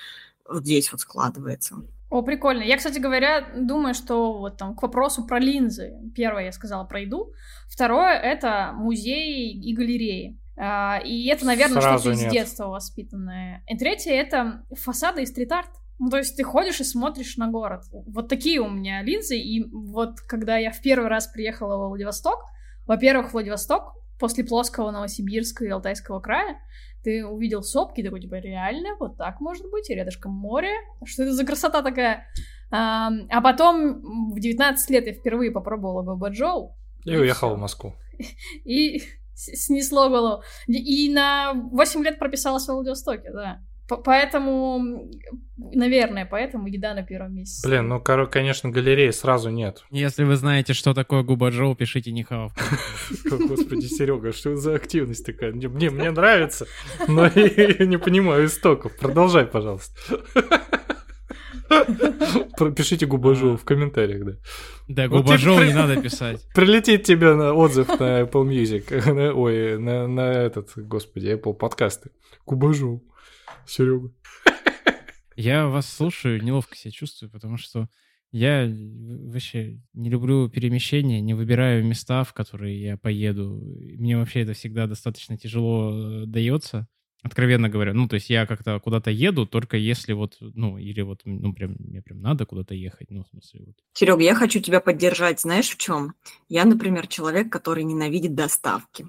здесь вот складывается. О, прикольно. Я, кстати говоря, думаю, что вот там к вопросу про линзы. Первое я сказала про еду. Второе — это музеи и галереи. А, и это, наверное, что-то из детства воспитанное. И третье — это фасады и стрит-арт. Ну, то есть ты ходишь и смотришь на город. Вот такие у меня линзы. И вот когда я в первый раз приехала в Владивосток, во-первых, Владивосток после Плоского, Новосибирска и Алтайского края, ты увидел сопки, такой, типа, реально, вот так может быть, и рядышком море, что это за красота такая? А, а потом в 19 лет я впервые попробовала Бабаджоу. И уехал в Москву. [laughs] И снесло голову. И на 8 лет прописалась в Владивостоке, да. Поэтому, наверное, поэтому еда на первом месте. Блин, ну, конечно, галереи сразу нет. Если вы знаете, что такое губа Джоу, пишите Нихао. Господи, Серега, что за активность такая? Мне, мне нравится, но я не понимаю истоков. Продолжай, пожалуйста. Пишите губажу в комментариях, да. Да, губажу не надо писать. Прилетит тебе на отзыв на Apple Music. Ой, на, на этот, господи, Apple подкасты. Губажу. Серега. Я вас слушаю, неловко себя чувствую, потому что я вообще не люблю перемещения, не выбираю места, в которые я поеду. Мне вообще это всегда достаточно тяжело э, дается, откровенно говоря. Ну, то есть я как-то куда-то еду, только если вот, ну, или вот, ну, прям, мне прям надо куда-то ехать, ну, в смысле вот. Серега, я хочу тебя поддержать, знаешь, в чем? Я, например, человек, который ненавидит доставки.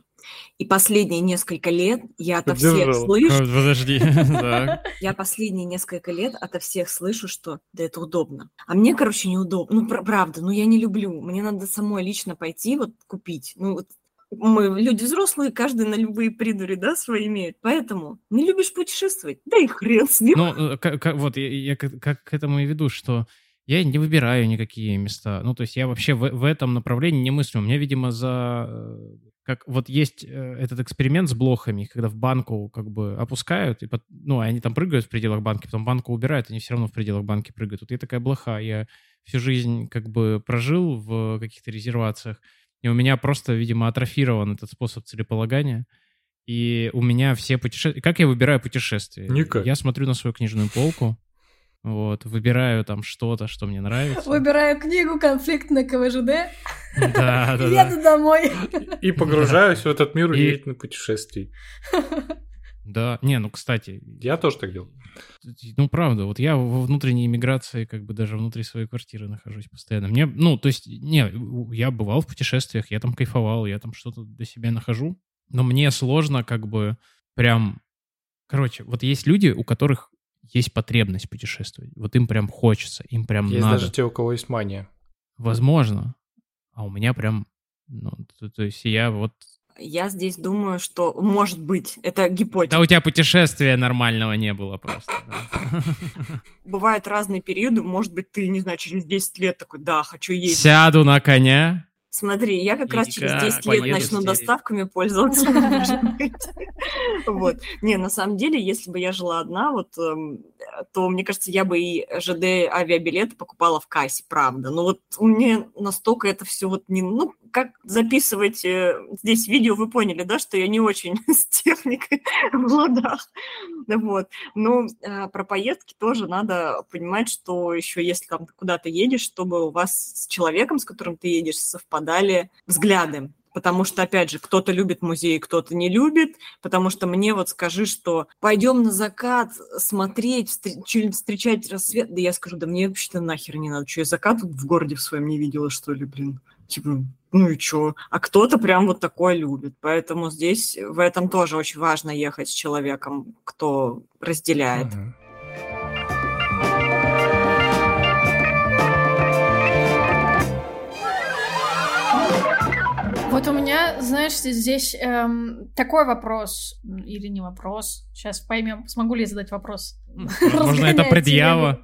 И последние несколько лет я ото всех слышу... Подожди. [laughs] [laughs] Я последние несколько лет ото всех слышу, что да это удобно. А мне, короче, неудобно. Ну, правда, ну я не люблю. Мне надо самой лично пойти вот купить. Ну, вот мы люди взрослые, каждый на любые придури, да, свои имеет. Поэтому не любишь путешествовать, да и хрен с ним. Ну, как, как, вот я, я как, как к этому и веду, что я не выбираю никакие места. Ну, то есть я вообще в, в этом направлении не мыслю. У меня, видимо, за как вот есть э, этот эксперимент с блохами, когда в банку как бы опускают, и, ну, они там прыгают в пределах банки, потом банку убирают, они все равно в пределах банки прыгают. Вот я такая блоха, я всю жизнь как бы прожил в каких-то резервациях, и у меня просто, видимо, атрофирован этот способ целеполагания, и у меня все путешествия... Как я выбираю путешествия? Никак. Я смотрю на свою книжную полку, вот, выбираю там что-то, что мне нравится. Выбираю книгу «Конфликт на КВЖД». Да, да, Еду домой. И погружаюсь в этот мир удивительных путешествий. Да, не, ну, кстати... Я тоже так делал. Ну, правда, вот я во внутренней иммиграции, как бы даже внутри своей квартиры нахожусь постоянно. Мне, ну, то есть, не, я бывал в путешествиях, я там кайфовал, я там что-то для себя нахожу, но мне сложно как бы прям... Короче, вот есть люди, у которых есть потребность путешествовать. Вот им прям хочется, им прям есть надо. Есть даже те, у кого есть мания. Возможно. А у меня прям, ну, то, то есть я вот... Я здесь думаю, что может быть, это гипотеза. Да у тебя путешествия нормального не было просто. [laughs] Бывают разные периоды, может быть, ты, не знаю, через 10 лет такой, да, хочу есть. Сяду на коня, Смотри, я как раз через 10 лет начну доставками пользоваться. [laughs] [laughs] Вот. Не, на самом деле, если бы я жила одна, вот, эм, то, мне кажется, я бы и ЖД авиабилеты покупала в кассе, правда. Но вот у меня настолько это все вот не... Ну, как записывать э, здесь видео, вы поняли, да, что я не очень [laughs] с техникой в ладах. Вот. Но э, про поездки тоже надо понимать, что еще если там куда-то едешь, чтобы у вас с человеком, с которым ты едешь, совпадали взгляды. Потому что, опять же, кто-то любит музей, кто-то не любит. Потому что мне вот скажи, что пойдем на закат смотреть, встречать рассвет. Да я скажу, да мне вообще-то нахер не надо. Что, я закат в городе в своем не видела, что ли, блин? Типа, ну и чё? А кто-то прям вот такое любит. Поэтому здесь в этом тоже очень важно ехать с человеком, кто разделяет. Uh-huh. Вот у меня, знаешь, здесь эм, такой вопрос, или не вопрос, сейчас поймем, смогу ли я задать вопрос. [laughs] Можно это предъява.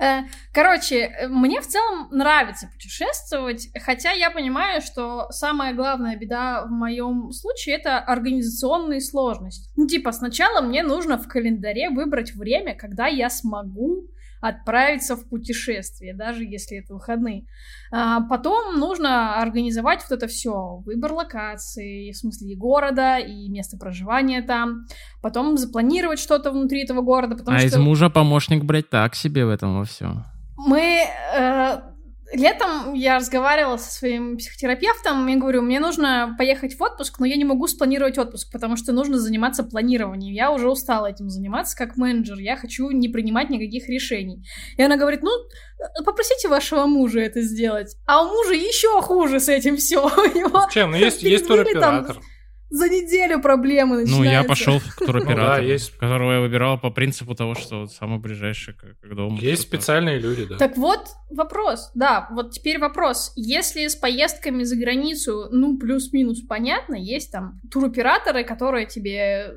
Э, короче, мне в целом нравится путешествовать, хотя я понимаю, что самая главная беда в моем случае это организационные сложности. Ну, типа, сначала мне нужно в календаре выбрать время, когда я смогу отправиться в путешествие, даже если это выходные. А потом нужно организовать вот это все, выбор локации, в смысле и города, и место проживания там, потом запланировать что-то внутри этого города, а что... из мужа помощник брать так себе в этом во всем. Мы э, летом я разговаривала со своим психотерапевтом, и говорю, мне нужно поехать в отпуск, но я не могу спланировать отпуск, потому что нужно заниматься планированием. Я уже устала этим заниматься как менеджер, я хочу не принимать никаких решений. И она говорит, ну, попросите вашего мужа это сделать. А у мужа еще хуже с этим все. Чем? [laughs] Ну, есть, есть туроператор. За неделю проблемы начинаются. Ну, я пошел в туроператор, Ну да, есть. которого я выбирал по принципу того, что вот самый ближайший к, к дому. Есть Что-то. специальные люди, да. Так вот, вопрос, да, вот теперь вопрос. Если с поездками за границу, ну, плюс-минус понятно, есть там туроператоры, которые тебе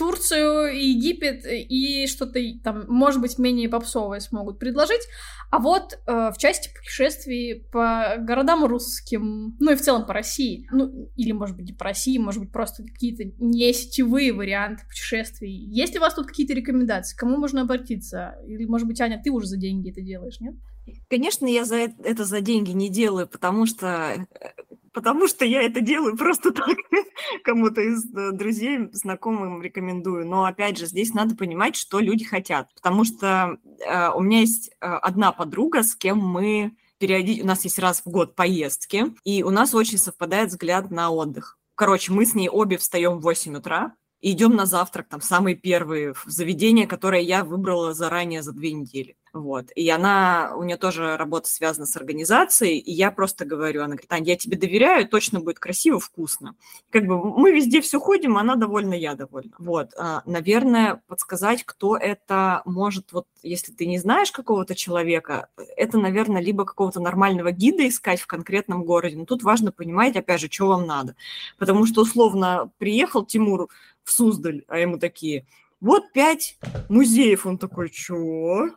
Турцию, Египет и что-то там, может быть, менее попсовое смогут предложить. А вот э, в части путешествий по городам русским, ну и в целом по России, ну или, может быть, не по России, может быть, просто какие-то не сетевые варианты путешествий. Есть ли у вас тут какие-то рекомендации? Кому можно обратиться? Или, может быть, Аня, ты уже за деньги это делаешь, нет? Конечно, я за это, это за деньги не делаю, потому что потому что я это делаю просто [laughs] так, кому-то из э, друзей, знакомым рекомендую. Но опять же, здесь надо понимать, что люди хотят, потому что э, у меня есть э, одна подруга, с кем мы периодически, у нас есть раз в год поездки, и у нас очень совпадает взгляд на отдых. Короче, мы с ней обе встаем в 8 утра, идем на завтрак, там, самые первые в заведение, которое я выбрала заранее за две недели. Вот. И она, у нее тоже работа связана с организацией, и я просто говорю, она говорит, Ань, я тебе доверяю, точно будет красиво, вкусно. Как бы мы везде все ходим, она довольна, я довольна. Вот. А, наверное, подсказать, кто это может, вот если ты не знаешь какого-то человека, это, наверное, либо какого-то нормального гида искать в конкретном городе, но тут важно понимать, опять же, что вам надо. Потому что, условно, приехал Тимур в Суздаль, а ему такие, вот пять музеев. Он такой, чё?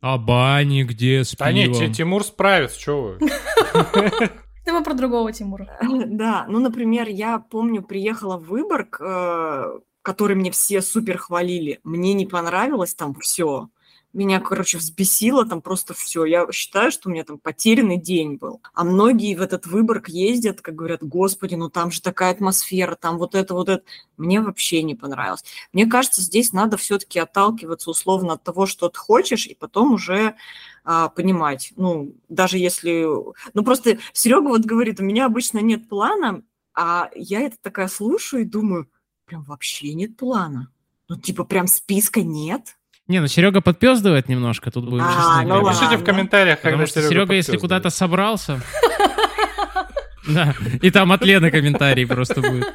А бани где с Да нет, пивом? Тимур справится, что вы. Это мы про другого Тимура. [laughs] Да, ну, например, я помню, приехала в Выборг, э, который мне все супер хвалили. Мне не понравилось там все. Меня, короче, взбесило там просто все. Я считаю, что у меня там потерянный день был. А многие в этот Выборг ездят, как говорят, господи, ну там же такая атмосфера, там вот это, вот это. Мне вообще не понравилось. Мне кажется, здесь надо все-таки отталкиваться условно от того, что ты хочешь, и потом уже а, понимать. Ну, даже если... Ну, просто Серега вот говорит, у меня обычно нет плана, а я это такая слушаю и думаю, прям вообще нет плана. Ну, типа, прям списка нет. Не, ну Серега подпездывает немножко, тут будем А, ну ладно. Пишите в комментариях, Потому когда что Серега Серега, если куда-то собрался... [laughs] Да, и там от Лены комментарий просто будет.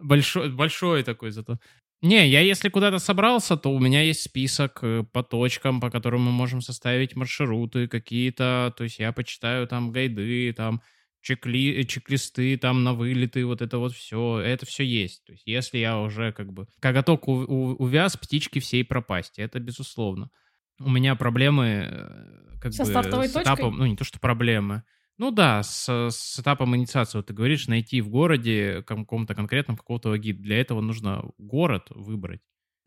Большой, большой такой зато. Не, я если куда-то собрался, то у меня есть список э, по точкам, по которым мы можем составить маршруты какие-то. То есть я почитаю там гайды, там чекли, э, чек-листы там на вылеты, вот это вот все. Это все есть. То есть если я уже как бы коготок у- у- увяз, птички всей пропасть. Это безусловно. У меня проблемы э, как Со бы стартовой с точкой? этапом, ну не то что проблемы, ну да, с, с этапом инициации, вот ты говоришь, найти в городе ком- каком-то конкретном какого-то гида. Для этого нужно город выбрать.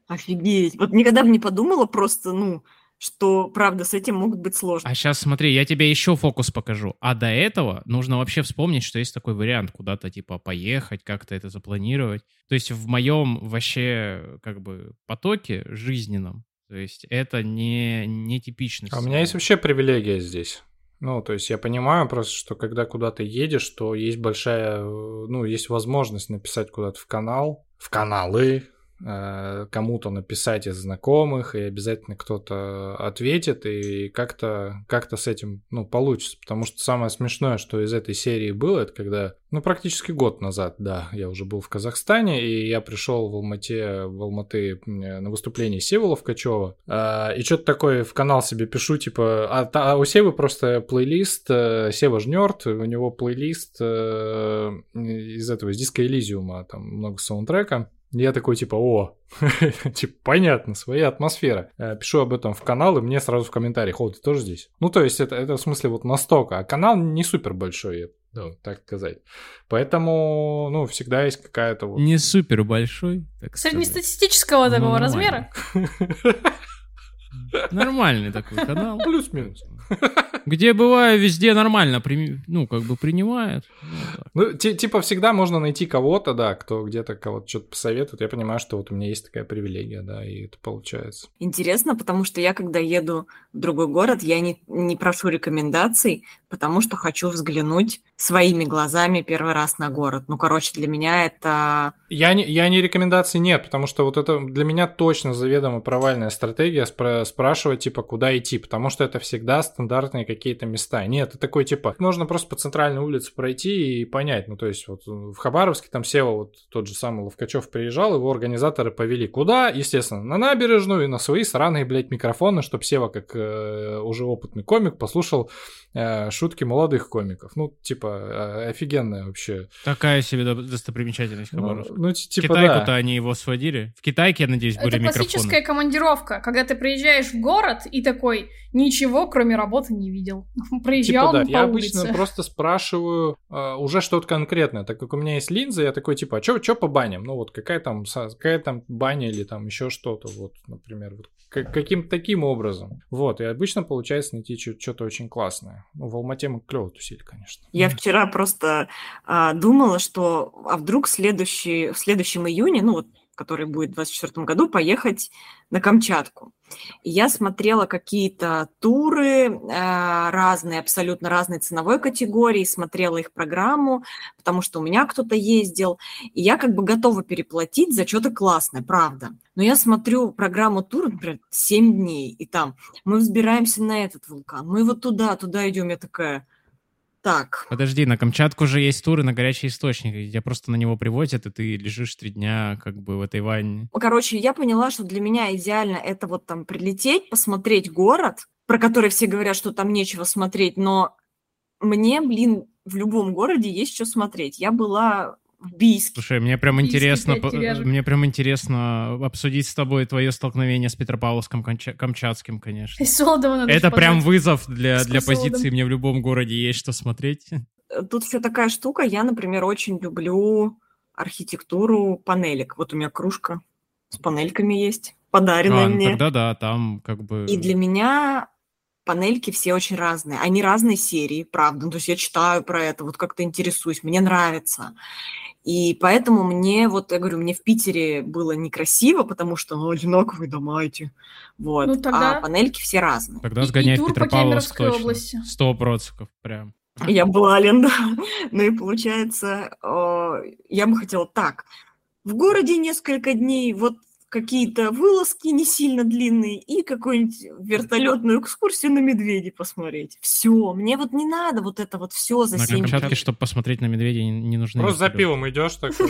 Офигеть. Вот никогда бы не подумала просто, ну, что, правда, с этим могут быть сложности. А сейчас смотри, я тебе еще фокус покажу. А до этого нужно вообще вспомнить, что есть такой вариант, куда-то типа поехать, как-то это запланировать. То есть в моем вообще как бы потоке жизненном, то есть это не, не типичность. А у меня есть вообще привилегия здесь. Ну, то есть я понимаю просто, что когда куда-то едешь, то есть большая, э, ну, есть возможность написать куда-то в канал, в каналы, кому-то написать из знакомых, и обязательно кто-то ответит, и как-то как с этим, ну, получится. Потому что самое смешное, что из этой серии было, это когда, ну, практически год назад, да, я уже был в Казахстане, и я пришел в Алмате, в Алматы э, на выступление Севола Качева, и что-то такое в канал себе пишу, типа, а, а у Севы просто плейлист, э, Сева Жнёрт, у него плейлист э, из этого, из диска Элизиума, там много саундтрека, я такой, типа, о, [laughs] типа, понятно, своя атмосфера. Э, Пишу об этом в канал, и мне сразу в комментариях, о, ты тоже здесь? Ну, то есть, это, это в смысле вот настолько. А канал не супер большой, ну, так сказать. Поэтому, ну, всегда есть какая-то вот... Не супер большой. так. Среднестатистического Ну, такого нормально. размера. Нормальный такой канал. [laughs] Плюс-минус. [laughs] Где бываю, везде нормально, ну, как бы принимает. Ну. Ну, типа, всегда можно найти кого-то, да, кто где-то кого-то что-то посоветует. Я понимаю, что вот у меня есть такая привилегия, да, и это получается. Интересно, потому что я, когда еду в другой город, я не, не прошу рекомендаций, потому что хочу взглянуть своими глазами первый раз на город. Ну, короче, для меня это... Я не, я не рекомендации нет, потому что вот это для меня точно заведомо провальная стратегия спра- спрашивать, типа, куда идти, потому что это всегда стандартные какие-то места. Нет, это такой, типа, можно просто по центральной улице пройти и понять. Ну, то есть, вот в Хабаровске там Сева, вот тот же самый Ловкачев приезжал, его организаторы повели куда? Естественно, на набережную и на свои сраные, блядь, микрофоны, чтобы Сева, как э, уже опытный комик, послушал э, шутки молодых комиков. Ну, типа, э, офигенная вообще. Такая себе достопримечательность Хабаровска. Ну, ну типа, Китайку-то да. они его сводили. В Китайке, я надеюсь, были Это микрофоны. классическая командировка, когда ты приезжаешь в город и такой, ничего, кроме работы, не видел. [laughs] Проезжал Типа, да, по я улице. обычно просто спрашиваю э, уже что-то конкретное, так как у меня есть линзы, я такой, типа, а что по баням? Ну, вот какая там, какая там баня или там еще что-то, вот, например, вот, к- каким-то таким образом. Вот, и обычно получается найти что-то очень классное. Ну, в Алмате мы клево тусили, конечно. Я вчера просто а, думала, что а вдруг следующий, в следующем июне, ну вот, который будет в 2024 году, поехать на Камчатку. И я смотрела какие-то туры а, разные, абсолютно разной ценовой категории, смотрела их программу, потому что у меня кто-то ездил, и я как бы готова переплатить за что-то классное, правда. Но я смотрю программу тура, например, 7 дней, и там мы взбираемся на этот вулкан, мы вот туда, туда идем, я такая, так, Подожди, на Камчатку же есть туры на горячий источник, и тебя просто на него привозят, и ты лежишь три дня как бы в этой ванне. Короче, я поняла, что для меня идеально это вот там прилететь, посмотреть город, про который все говорят, что там нечего смотреть, но мне, блин, в любом городе есть что смотреть. Я была в Бийске. Слушай, мне прям Бийский интересно, по- мне прям интересно обсудить с тобой твое столкновение с Петропавловском Камча- Камчатским, конечно. [laughs] И Солодова надо Это прям позвать. вызов для, для позиции «мне в любом городе есть что смотреть». Тут еще такая штука. Я, например, очень люблю архитектуру панелек. Вот у меня кружка с панельками есть, подаренная А, ну мне. тогда да, там как бы... И для меня панельки все очень разные. Они разной серии, правда. Ну, То есть я читаю про это, вот как-то интересуюсь, мне нравится. И поэтому мне, вот я говорю, мне в Питере было некрасиво, потому что, ну, одинаковые дома эти. Вот. Ну, тогда- А панельки все разные. Тогда И- и сгоняй в тур по Петропавловск Кемеровской точно. области. Сто процентов прям. Я была, Лен, да. Ну и получается, э, я бы хотела так. В городе несколько дней, вот какие-то вылазки не сильно длинные и какую-нибудь вертолетную экскурсию на медведей посмотреть. Все, мне вот не надо вот это вот все за На 7 Камчатке, чтобы посмотреть на медведей, не, не нужны Просто за пивом идешь такой.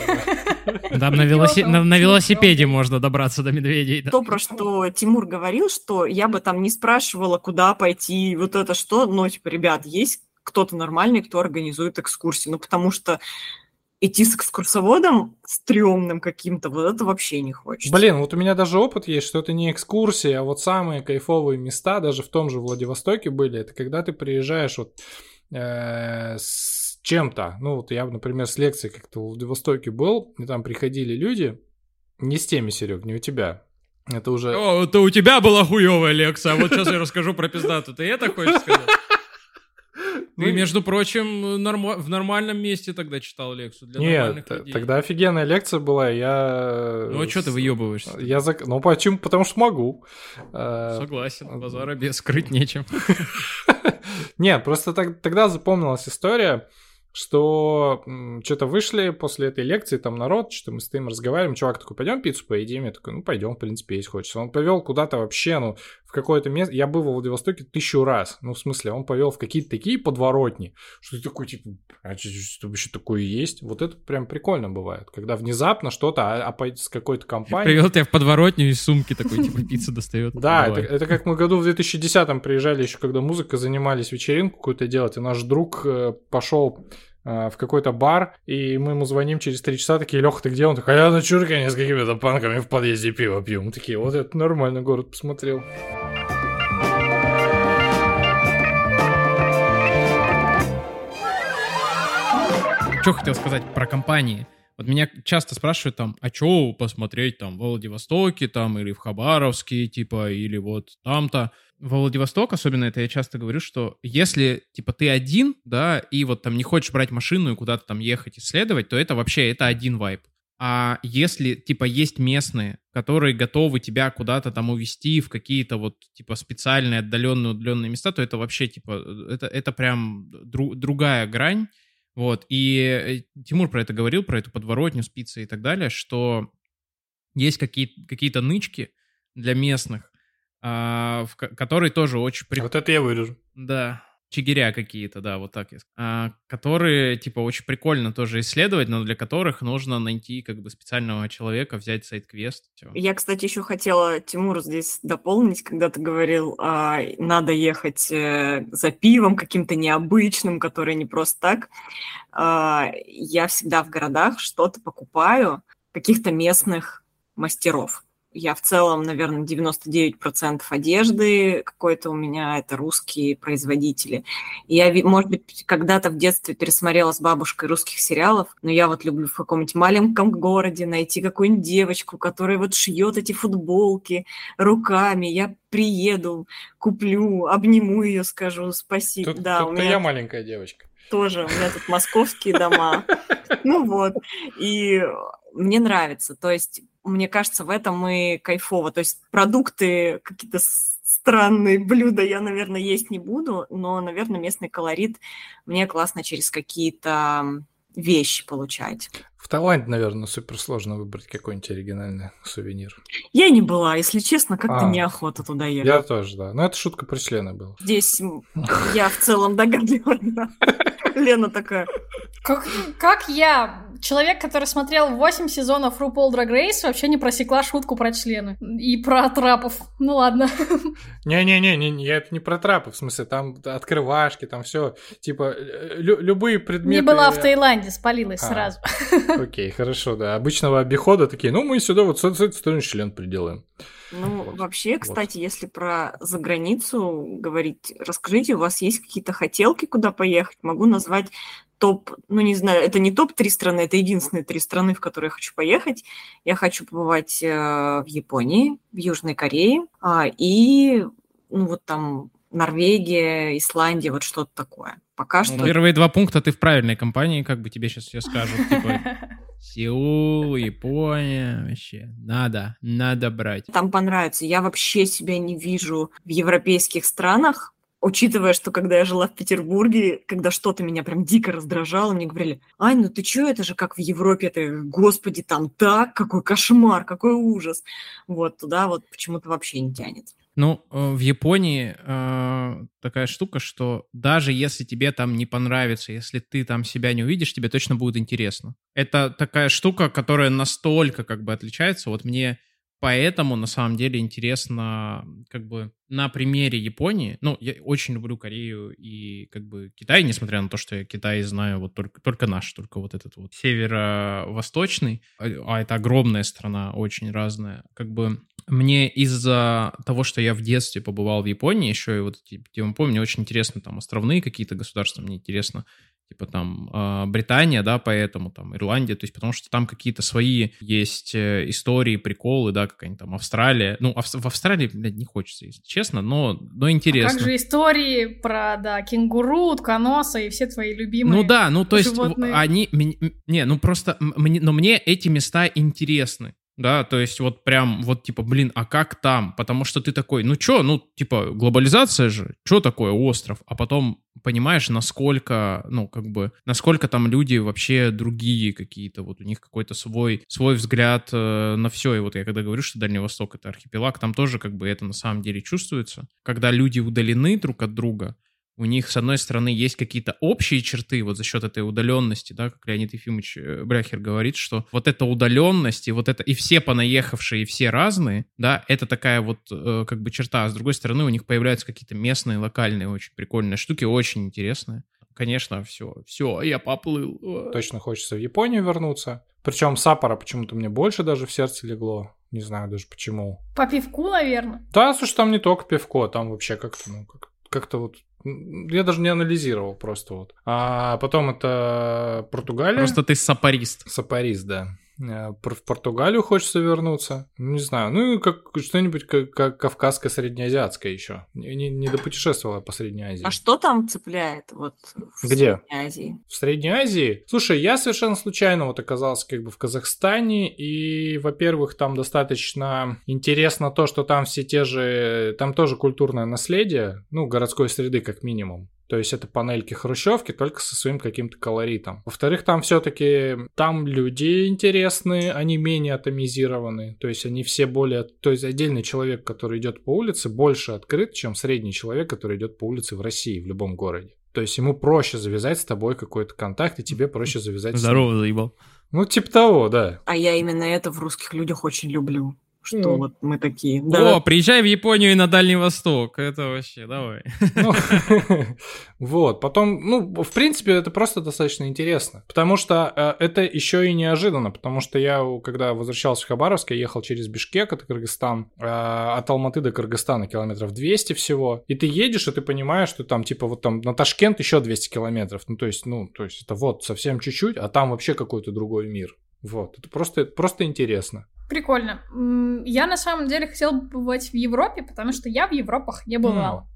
Там [laughs] на, велоси- на, велосипеде можно добраться до медведей. да. То, про что Тимур говорил, что я бы там не спрашивала, куда пойти, вот это что, но, типа, ребят, есть кто-то нормальный, кто организует экскурсии, ну, потому что идти с экскурсоводом стрёмным каким-то, вот это вообще не хочется. Блин, вот у меня даже опыт есть, что это не экскурсии, а вот самые кайфовые места, даже в том же Владивостоке были, это когда ты приезжаешь вот э, с чем-то. Ну, вот я, например, с лекцией как-то в Владивостоке был, и там приходили люди, не с теми, Серег, не у тебя. Это уже... О, это у тебя была хуевая лекция, а вот сейчас я расскажу про пиздату. Ты это хочешь сказать? Ты, между прочим, норма- в нормальном месте тогда читал лекцию для Нет, людей. тогда офигенная лекция была, я... Ну а что ты выебываешься? Я зак... Ну почему? Потому что могу. Э, Согласен, базара без скрыть нечем. [laughs] Нет, просто тогда запомнилась история, что что-то вышли после этой лекции, там народ, что мы стоим, разговариваем, чувак такой, пойдем пиццу поедим? Я такой, ну пойдем, в принципе, есть хочется. Он повел куда-то вообще, ну, какое-то место, я был во Владивостоке тысячу раз, ну, в смысле, он повел в какие-то такие подворотни, что ты такой, типа, а что, вообще такое есть? Вот это прям прикольно бывает, когда внезапно что-то, а, а с какой-то компанией... Привел тебя в подворотню из сумки такой, типа, пиццу достает. Да, это, это как мы году в 2010-м приезжали еще, когда музыка занимались вечеринку какую-то делать, и наш друг э, пошел э, в какой-то бар, и мы ему звоним через три часа, такие, Леха, ты где? Он такой, а я на чуркане с какими-то панками в подъезде пиво пью. Мы такие, вот это нормально город посмотрел. Что хотел сказать про компании? Вот меня часто спрашивают там, а что посмотреть там в Владивостоке там или в Хабаровске, типа, или вот там-то. Во Владивосток, особенно это я часто говорю, что если, типа, ты один, да, и вот там не хочешь брать машину и куда-то там ехать исследовать, то это вообще, это один вайп. А если, типа, есть местные, которые готовы тебя куда-то там увезти в какие-то вот, типа, специальные отдаленные, удаленные места, то это вообще, типа, это, это прям дру, другая грань. Вот, и э, Тимур про это говорил, про эту подворотню, спицы и так далее, что есть какие-то какие нычки для местных, а, в, которые тоже очень... При... Вот это я вырежу. Да, чигиря какие-то, да, вот так а, которые, типа, очень прикольно тоже исследовать, но для которых нужно найти, как бы, специального человека, взять сайт-квест. Всё. Я, кстати, еще хотела Тимур здесь дополнить, когда ты говорил, а, надо ехать э, за пивом каким-то необычным, который не просто так. А, я всегда в городах что-то покупаю, каких-то местных мастеров я в целом, наверное, 99% одежды какой-то у меня это русские производители. Я, может быть, когда-то в детстве пересмотрела с бабушкой русских сериалов, но я вот люблю в каком-нибудь маленьком городе найти какую-нибудь девочку, которая вот шьет эти футболки руками. Я приеду, куплю, обниму ее, скажу спасибо. Тут, да, тут у меня я маленькая девочка. Тоже, у меня тут московские дома. [laughs] Ну вот, и мне нравится. То есть мне кажется, в этом и кайфово. То есть продукты, какие-то странные блюда я, наверное, есть не буду, но, наверное, местный колорит мне классно через какие-то вещи получать. В Таиланде, наверное, супер сложно выбрать какой-нибудь оригинальный сувенир. Я не была, если честно, как-то а, неохота туда ехать. Я тоже, да. Но это шутка про члены была. Здесь [laughs] я в целом догадлива. [laughs] Лена такая. Как, как я, человек, который смотрел 8 сезонов RuPaul Drag Race, вообще не просекла шутку про члены и про трапов. Ну ладно. Не-не-не, не, я это не про трапы, в смысле, там открывашки, там все, типа, лю- любые предметы... Не была в Таиланде, спалилась а, сразу. Окей, хорошо, да. Обычного обихода такие, ну, мы сюда вот с этой стороны член приделаем. Ну, вот. вообще, кстати, вот. если про заграницу говорить, расскажите, у вас есть какие-то хотелки, куда поехать? Могу назвать топ, ну не знаю, это не топ-3 страны, это единственные три страны, в которые я хочу поехать. Я хочу побывать э, в Японии, в Южной Корее а, и, ну вот там Норвегия, Исландия, вот что-то такое. Пока ну, что... Первые два пункта ты в правильной компании, как бы тебе сейчас все скажут. Типа, [laughs] Сеул, Япония, вообще. Надо, надо брать. Там понравится. Я вообще себя не вижу в европейских странах, учитывая, что когда я жила в Петербурге, когда что-то меня прям дико раздражало, мне говорили, Ань, ну ты чё, это же как в Европе, это, господи, там так, какой кошмар, какой ужас. Вот туда вот почему-то вообще не тянет. Ну, э, в Японии э, такая штука, что даже если тебе там не понравится, если ты там себя не увидишь, тебе точно будет интересно. Это такая штука, которая настолько как бы отличается. Вот мне поэтому на самом деле интересно как бы на примере Японии. Ну, я очень люблю Корею и как бы Китай, несмотря на то, что я Китай знаю вот только, только наш, только вот этот вот северо-восточный, а, а это огромная страна, очень разная. Как бы мне из-за того, что я в детстве побывал в Японии, еще и вот, типа, помню, очень интересно там островные какие-то государства, мне интересно типа там э, Британия, да, поэтому там Ирландия, то есть потому что там какие-то свои есть э, истории, приколы, да, какая-нибудь там Австралия. Ну, в Австралии, блядь, не хочется, если но, но интересно. А как же истории про, да, кенгуру, утконоса и все твои любимые Ну да, ну то есть животные. они, не, ну просто, мне, но мне эти места интересны. Да, то есть вот прям вот типа, блин, а как там? Потому что ты такой, ну чё, ну типа глобализация же, чё такое остров? А потом понимаешь, насколько, ну как бы, насколько там люди вообще другие какие-то, вот у них какой-то свой, свой взгляд э, на все. И вот я когда говорю, что Дальний Восток это архипелаг, там тоже как бы это на самом деле чувствуется. Когда люди удалены друг от друга, у них, с одной стороны, есть какие-то общие черты вот за счет этой удаленности, да, как Леонид Ефимович э, Бряхер говорит, что вот эта удаленность и вот это, и все понаехавшие, и все разные, да, это такая вот э, как бы черта, а с другой стороны у них появляются какие-то местные, локальные, очень прикольные штуки, очень интересные. Конечно, все, все, я поплыл. Точно хочется в Японию вернуться. Причем Саппора почему-то мне больше даже в сердце легло. Не знаю даже почему. По пивку, наверное. Да, слушай, там не только пивко, там вообще как-то, ну, как, как-то вот я даже не анализировал просто вот. А потом это Португалия. Просто ты сапарист. Сапарист, да. Э, в Португалию хочется вернуться. Ну, не знаю. Ну и как что-нибудь как, как кавказское среднеазиатское еще. Не, не допутешествовала по Средней Азии. А что там цепляет вот в Где? Средней Азии? В Средней Азии? Слушай, я совершенно случайно вот оказался как бы в Казахстане, и, во-первых, там достаточно интересно то, что там все те же, там тоже культурное наследие, ну, городской среды как минимум. То есть это панельки хрущевки, только со своим каким-то колоритом. Во-вторых, там все-таки там люди интересные, они менее атомизированы. То есть они все более... То есть отдельный человек, который идет по улице, больше открыт, чем средний человек, который идет по улице в России, в любом городе. То есть ему проще завязать с тобой какой-то контакт, и тебе проще завязать Здорово, с ним. заебал. Ну, типа того, да. А я именно это в русских людях очень люблю что mm. вот мы такие. Да. О, приезжай в Японию и на Дальний Восток. Это вообще, давай. Ну, [laughs] вот, потом, ну, в принципе, это просто достаточно интересно, потому что э, это еще и неожиданно, потому что я, когда возвращался в Хабаровск, я ехал через Бишкек, это Кыргызстан, э, от Алматы до Кыргызстана километров 200 всего, и ты едешь, и ты понимаешь, что там, типа, вот там на Ташкент еще 200 километров, ну, то есть, ну, то есть это вот совсем чуть-чуть, а там вообще какой-то другой мир. Вот, это просто, просто интересно. Прикольно. Я на самом деле хотела бы побывать в Европе, потому что я в Европах не бывала. Mm.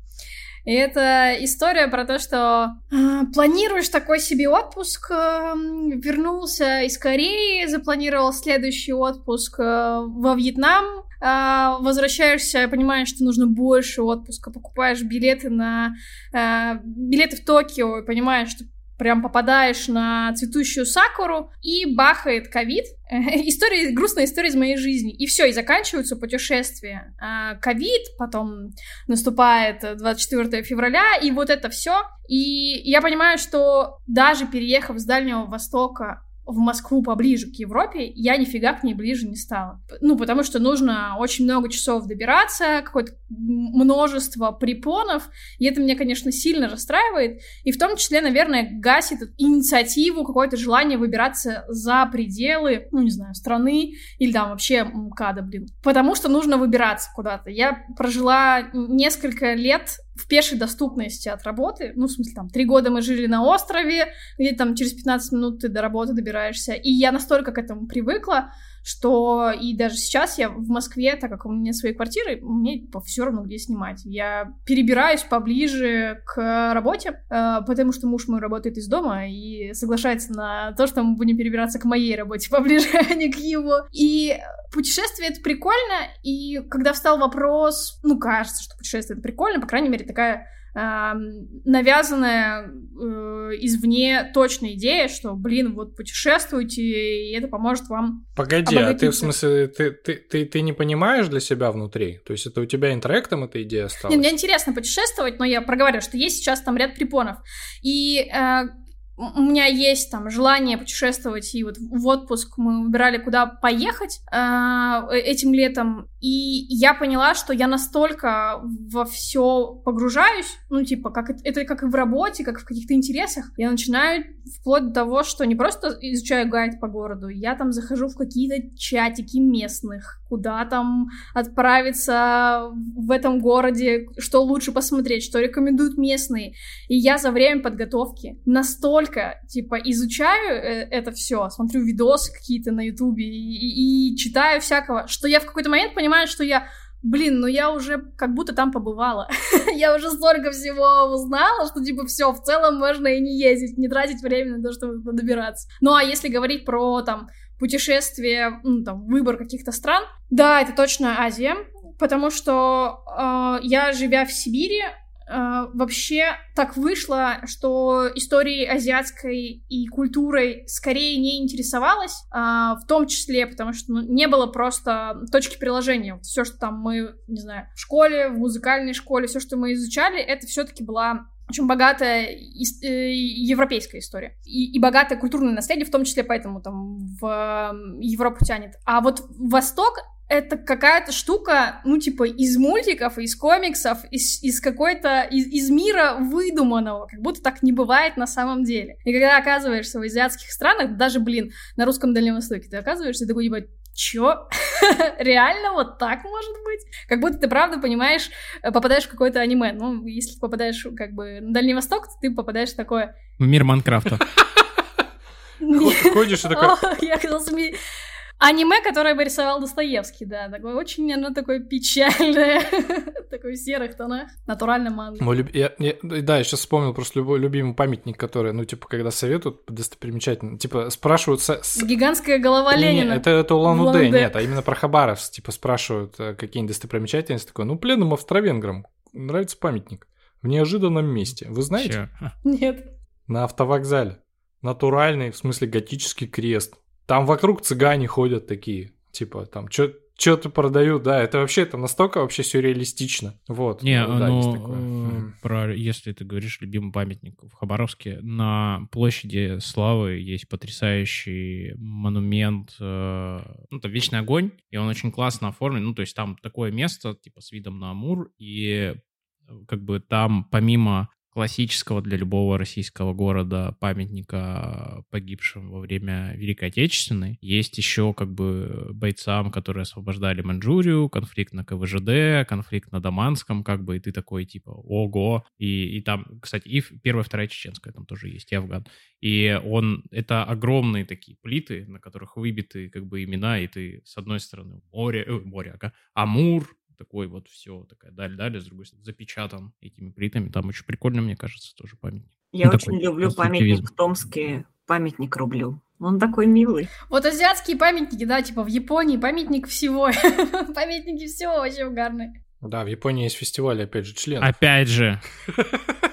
И это история про то, что э, планируешь такой себе отпуск, э, вернулся из Кореи, запланировал следующий отпуск э, во Вьетнам, э, возвращаешься, понимаешь, что нужно больше отпуска, покупаешь билеты на э, билеты в Токио, понимаешь, что прям попадаешь на цветущую сакуру, и бахает ковид. [laughs] История, грустная история из моей жизни. И все, и заканчиваются путешествия. А, ковид, потом наступает 24 февраля, и вот это все. И я понимаю, что даже переехав с Дальнего Востока в Москву поближе к Европе, я нифига к ней ближе не стала. Ну, потому что нужно очень много часов добираться, какое-то множество препонов, и это меня, конечно, сильно расстраивает, и в том числе, наверное, гасит инициативу, какое-то желание выбираться за пределы, ну, не знаю, страны или там вообще МКАДа, блин. Потому что нужно выбираться куда-то. Я прожила несколько лет в пешей доступности от работы. Ну, в смысле, там, три года мы жили на острове, где там через 15 минут ты до работы добираешься. И я настолько к этому привыкла, что и даже сейчас я в Москве, так как у меня свои квартиры, мне все равно где снимать. Я перебираюсь поближе к работе, э, потому что муж мой работает из дома и соглашается на то, что мы будем перебираться к моей работе [laughs] поближе, а не к его. И путешествие — это прикольно, и когда встал вопрос, ну, кажется, что путешествие — это прикольно, по крайней мере, такая навязанная э, извне точная идея, что, блин, вот путешествуйте, и это поможет вам Погоди, а ты в смысле, ты, ты, ты, ты не понимаешь для себя внутри? То есть это у тебя интроектом эта идея стала? Нет, мне интересно путешествовать, но я проговорю, что есть сейчас там ряд препонов. И э, у меня есть там желание путешествовать, и вот в отпуск мы выбирали, куда поехать э, этим летом, и я поняла, что я настолько во все погружаюсь, ну, типа, как это, это как и в работе, как в каких-то интересах, я начинаю вплоть до того, что не просто изучаю гайд по городу, я там захожу в какие-то чатики местных, куда там отправиться в этом городе, что лучше посмотреть, что рекомендуют местные. И я за время подготовки настолько, типа, изучаю э, это все, смотрю видосы какие-то на ютубе и, и, читаю всякого, что я в какой-то момент понимаю, что я блин, ну я уже как будто там побывала. [laughs] я уже столько всего узнала, что типа все, в целом можно и не ездить, не тратить время на то, чтобы добираться. Ну а если говорить про там путешествие, ну, там, выбор каких-то стран, да, это точно Азия, потому что э, я, живя в Сибири, вообще так вышло, что историей азиатской и культурой скорее не интересовалась, uh, в том числе, потому что ну, не было просто точки приложения. Все, что там мы, не знаю, в школе, в музыкальной школе, все, что мы изучали, это все-таки была очень богатая э, европейская история и, и богатое культурное наследие, в том числе поэтому там в Европу тянет. А вот Восток это какая-то штука, ну, типа, из мультиков, из комиксов, из, из какой-то, из, из мира выдуманного, как будто так не бывает на самом деле. И когда оказываешься в азиатских странах, даже, блин, на русском Дальнем Востоке, ты оказываешься такой, типа, чё? [laughs] Реально вот так может быть? Как будто ты правда понимаешь, э, попадаешь в какое-то аниме. Ну, если ты попадаешь как бы на Дальний Восток, то ты попадаешь в такое... В мир Майнкрафта. [laughs] Ходишь и такой... Я оказался Аниме, которое бы рисовал Достоевский, да. Такое очень, оно такое печальное. [laughs] Такой в серых тонах. Натуральный манга. Мой люб- я- я- да, я сейчас вспомнил просто любой любимый памятник, который, ну, типа, когда советуют достопримечательно, типа, спрашивают... с- Гигантская голова Не, Ленина. это, это Улан-Удэ, Улан-Удэ. нет, а именно про Хабаровск, типа, спрашивают э, какие-нибудь достопримечательности, такой, ну, пленным австро-венграм нравится памятник в неожиданном месте. Вы знаете? Чё? Нет. На автовокзале. Натуральный, в смысле, готический крест. Там вокруг цыгане ходят такие. Типа, там, что-то продают, да. Это вообще, это настолько вообще сюрреалистично. Вот. Не, ну, да, есть ну, такое. э, про, если ты говоришь любимый памятник в Хабаровске, на площади Славы есть потрясающий монумент, э, ну, это Вечный огонь, и он очень классно оформлен, ну, то есть там такое место, типа, с видом на Амур, и э, как бы там помимо классического для любого российского города памятника погибшим во время Великой Отечественной. Есть еще как бы бойцам, которые освобождали Маньчжурию, конфликт на КВЖД, конфликт на Даманском, как бы, и ты такой, типа, ого. И, и там, кстати, и первая, вторая чеченская там тоже есть, и Афган. И он, это огромные такие плиты, на которых выбиты как бы имена, и ты с одной стороны море, э, море, ага, Амур, такой вот все, такая даль-даль, с другой стороны запечатан этими плитами. Там очень прикольно, мне кажется, тоже памятник. Я Ну, очень такой люблю памятник в Томске, памятник рублю. Он такой милый. Вот азиатские памятники, да, типа в Японии памятник всего. [laughs] Памятники всего вообще угарные. Да, в Японии есть фестиваль, опять же, член. Опять же,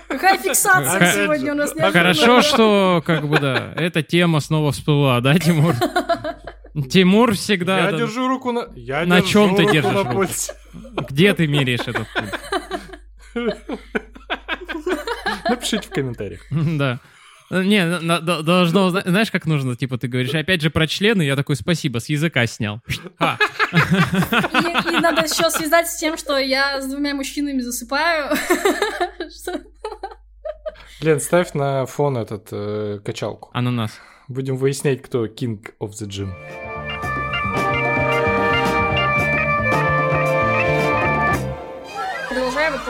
Какая фиксация Опять сегодня у нас неожиданно хорошо, что, как бы, да, эта тема снова всплыла, да, Тимур? [laughs] Тимур всегда... я да, держу руку на... Я На чём ты руку держишь на руку? Где ты меряешь этот пульс? Напишите в комментариях. Да. Не, должно, зна- знаешь, как нужно, типа, ты говоришь, опять же про члены, я такой, спасибо, с языка снял. А, И, и надо еще связать с тем, что я с двумя мужчинами засыпаю. Лен, ставь на фон этот э, качалку. ананас. Будем выяснять, кто King of the Gym.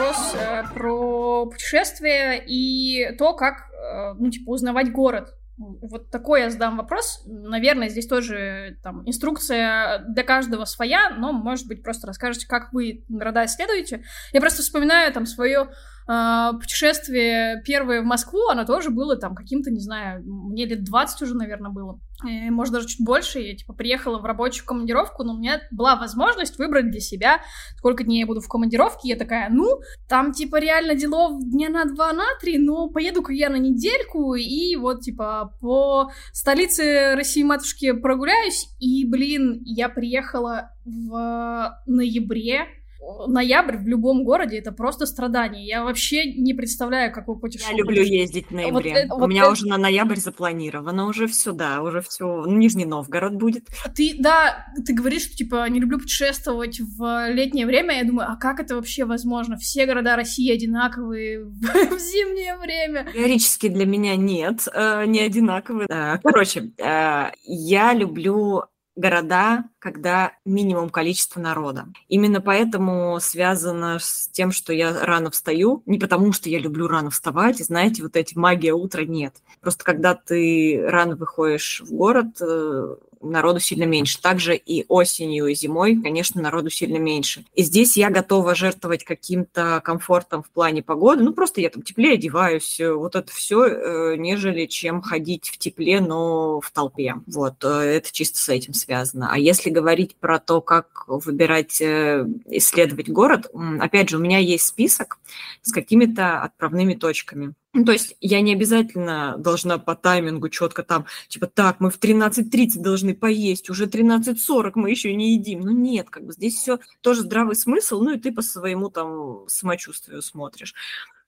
Вопрос э, про путешествия и то, как, э, ну, типа, узнавать город. Вот такой я задам вопрос. Наверное, здесь тоже там инструкция для каждого своя, но, может быть, просто расскажете, как вы города исследуете. Я просто вспоминаю там свое путешествие первое в Москву, оно тоже было там каким-то, не знаю, мне лет 20 уже, наверное, было. Э, может, даже чуть больше. Я, типа, приехала в рабочую командировку, но у меня была возможность выбрать для себя, сколько дней я буду в командировке. Я такая, ну, там, типа, реально делов дня на два, на три, но поеду-ка я на недельку и вот, типа, по столице России-матушки прогуляюсь. И, блин, я приехала в ноябре. Ноябрь в любом городе это просто страдание. Я вообще не представляю, как вы Я путешествуете. люблю ездить в ноябре. это- У вот меня это- уже на ноябрь запланировано, уже все, да, уже все. Нижний Новгород будет. Ты, да, ты говоришь, что, типа, не люблю путешествовать в летнее время. Я думаю, а как это вообще возможно? Все города России одинаковые [laughs] в, зимнее время. Теоретически для меня нет, э, не одинаковые. Э, Короче, э, я люблю города, когда минимум количество народа. Именно поэтому связано с тем, что я рано встаю. Не потому, что я люблю рано вставать, знаете, вот эти магия утра нет. Просто когда ты рано выходишь в город, э, народу сильно меньше. Также и осенью, и зимой, конечно, народу сильно меньше. И здесь я готова жертвовать каким-то комфортом в плане погоды. Ну, просто я там теплее одеваюсь, э, вот это все, нежели чем ходить в тепле, но в толпе. Вот, э, это чисто с этим связано. А если говорить про то, как выбирать, э, исследовать город, опять же, у меня есть список с какими-то отправными точками. Ну, то есть я не обязательно должна по таймингу четко там, типа, так, мы в 13.30 должны поесть, уже 13.40 мы еще не едим. Ну, нет, как бы здесь все тоже здравый смысл, ну, и ты по своему там самочувствию смотришь.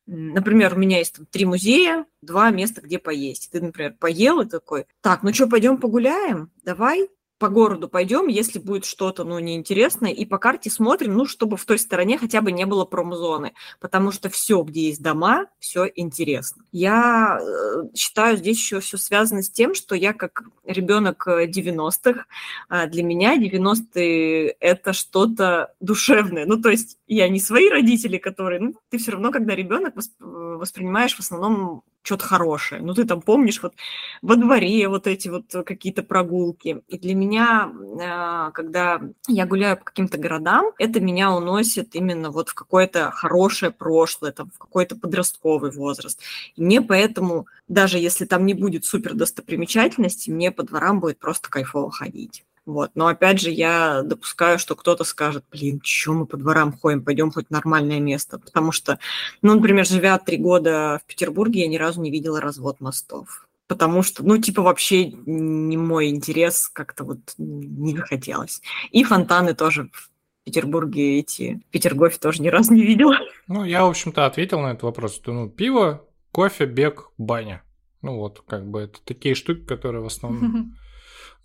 Например, у меня есть там три музея, два места, где поесть. Ты, например, поел и такой, так, ну что, пойдем погуляем? Давай по городу пойдем, если будет что-то, ну, неинтересное, и по карте смотрим, ну, чтобы в той стороне хотя бы не было промзоны, потому что все, где есть дома, все интересно. Я э, считаю, здесь еще все связано с тем, что я как ребенок 90-х, а, для меня 90-е это что-то душевное. Ну, то есть я не свои родители, которые, ну, ты все равно, когда ребенок воспринимаешь в основном что-то хорошее. Ну, ты там помнишь вот во дворе вот эти вот какие-то прогулки. И для меня, а, когда я гуляю по каким-то городам, это меня уносит именно вот в какое-то хорошее прошлое, там, в какой-то подростковый возраст. И мне поэтому, даже если там не будет супер достопримечательности, мне по дворам будет просто кайфово ходить. Вот. Но опять же, я допускаю, что кто-то скажет, блин, что мы по дворам ходим, пойдем хоть в нормальное место. Потому что, ну, например, живя три года в Петербурге, я ни разу не видела развод мостов. Потому что, ну, типа, вообще не мой интерес, как-то вот не захотелось. И фонтаны тоже в Петербурге эти, в Петергофе тоже ни разу не видела. Ну, я, в общем-то, ответил на этот вопрос. Ну, пиво, кофе, бег, баня. Ну вот, как бы это такие штуки, которые в основном [laughs]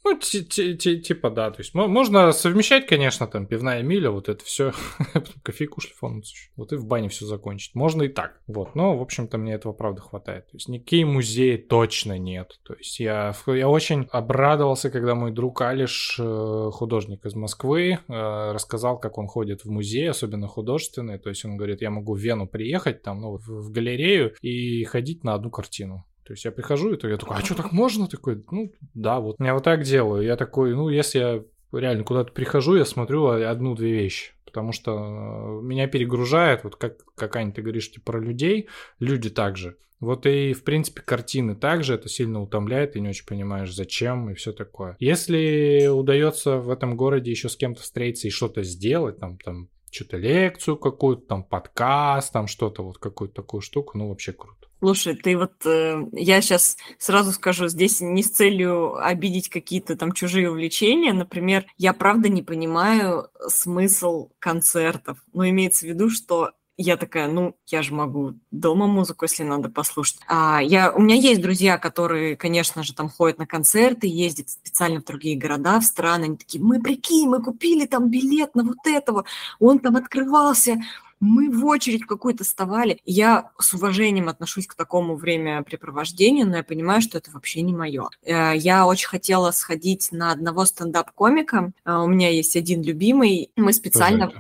Ну, типа, да. То есть можно совмещать, конечно, там пивная миля, вот это все, [laughs] кофейку шлифануться. Вот и в бане все закончить. Можно и так. Вот. Но, в общем-то, мне этого правда хватает. То есть никакие музеи точно нет. То есть я, я очень обрадовался, когда мой друг Алиш, э, художник из Москвы, э, рассказал, как он ходит в музей, особенно художественный. То есть он говорит, я могу в Вену приехать, там, ну, в галерею и ходить на одну картину. То есть я прихожу, и то я такой, а что так [laughs] можно? Такой, ну да, вот. Я вот так делаю. Я такой, ну если я реально куда-то прихожу, я смотрю одну-две вещи. Потому что э, меня перегружает, вот как, как Аня, ты говоришь, типа про людей, люди также. Вот и, в принципе, картины также это сильно утомляет, ты не очень понимаешь, зачем и все такое. Если удается в этом городе еще с кем-то встретиться и что-то сделать, там, там, что-то лекцию какую-то, там, подкаст, там, что-то, вот какую-то такую штуку, ну, вообще круто. Слушай, ты вот, э, я сейчас сразу скажу, здесь не с целью обидеть какие-то там чужие увлечения. Например, я правда не понимаю смысл концертов. Но имеется в виду, что я такая, ну, я же могу дома музыку, если надо послушать. А я, у меня есть друзья, которые, конечно же, там ходят на концерты, ездят специально в другие города, в страны. Они такие, мы прикинь, мы купили там билет на вот этого, он там открывался, мы в очередь какую-то вставали. Я с уважением отношусь к такому времяпрепровождению, но я понимаю, что это вообще не мое. Э, я очень хотела сходить на одного стендап-комика. Э, у меня есть один любимый. Мы специально...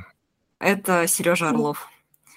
Это Сережа Орлов.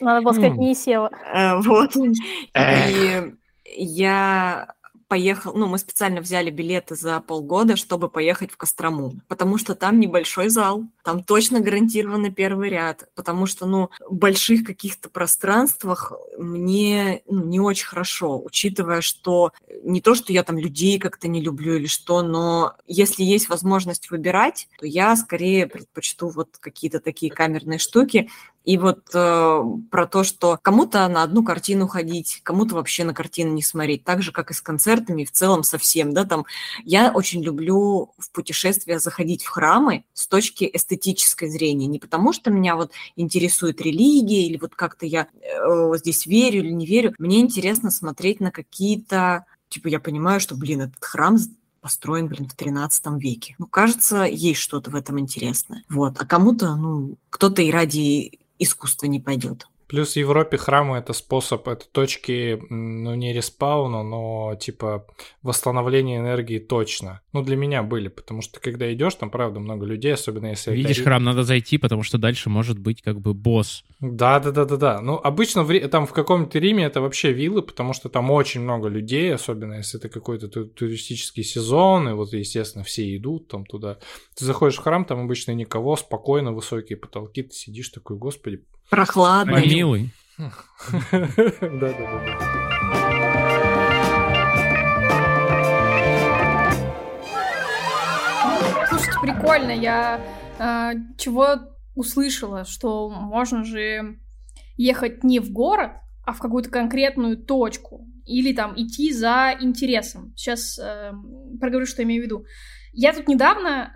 Надо было сказать, не села. Э, вот. И я поехал, ну, мы специально взяли билеты за полгода, чтобы поехать в Кострому, потому что там небольшой зал, там точно гарантированный первый ряд, потому что, ну, в больших каких-то пространствах мне ну, не очень хорошо, учитывая, что не то, что я там людей как-то не люблю или что, но если есть возможность выбирать, то я скорее предпочту вот какие-то такие камерные штуки, и вот э, про то, что кому-то на одну картину ходить, кому-то вообще на картину не смотреть, так же, как и с концертами, в целом совсем, да, там. Я очень люблю в путешествия заходить в храмы с точки эстетической зрения, не потому что меня вот интересует религия или вот как-то я э, здесь верю или не верю, мне интересно смотреть на какие-то, типа я понимаю, что, блин, этот храм построен, блин, в 13 веке. Ну, кажется, есть что-то в этом интересное. Вот. А кому-то, ну, кто-то и ради искусство не пойдет. Плюс в Европе храмы это способ, это точки, ну не респауна, но типа восстановления энергии точно. Ну для меня были, потому что когда идешь, там правда много людей, особенно если... Видишь это... храм, надо зайти, потому что дальше может быть как бы босс. Да, да, да, да, да. Ну обычно в, там в каком-то Риме это вообще виллы, потому что там очень много людей, особенно если это какой-то туристический сезон, и вот естественно все идут там туда. Ты заходишь в храм, там обычно никого, спокойно высокие потолки, ты сидишь такой, господи, Прохладно. Милый. Да-да-да. Слушайте, прикольно. Я э, чего услышала, что можно же ехать не в город, а в какую-то конкретную точку. Или там идти за интересом. Сейчас э, проговорю, что имею в виду. Я тут недавно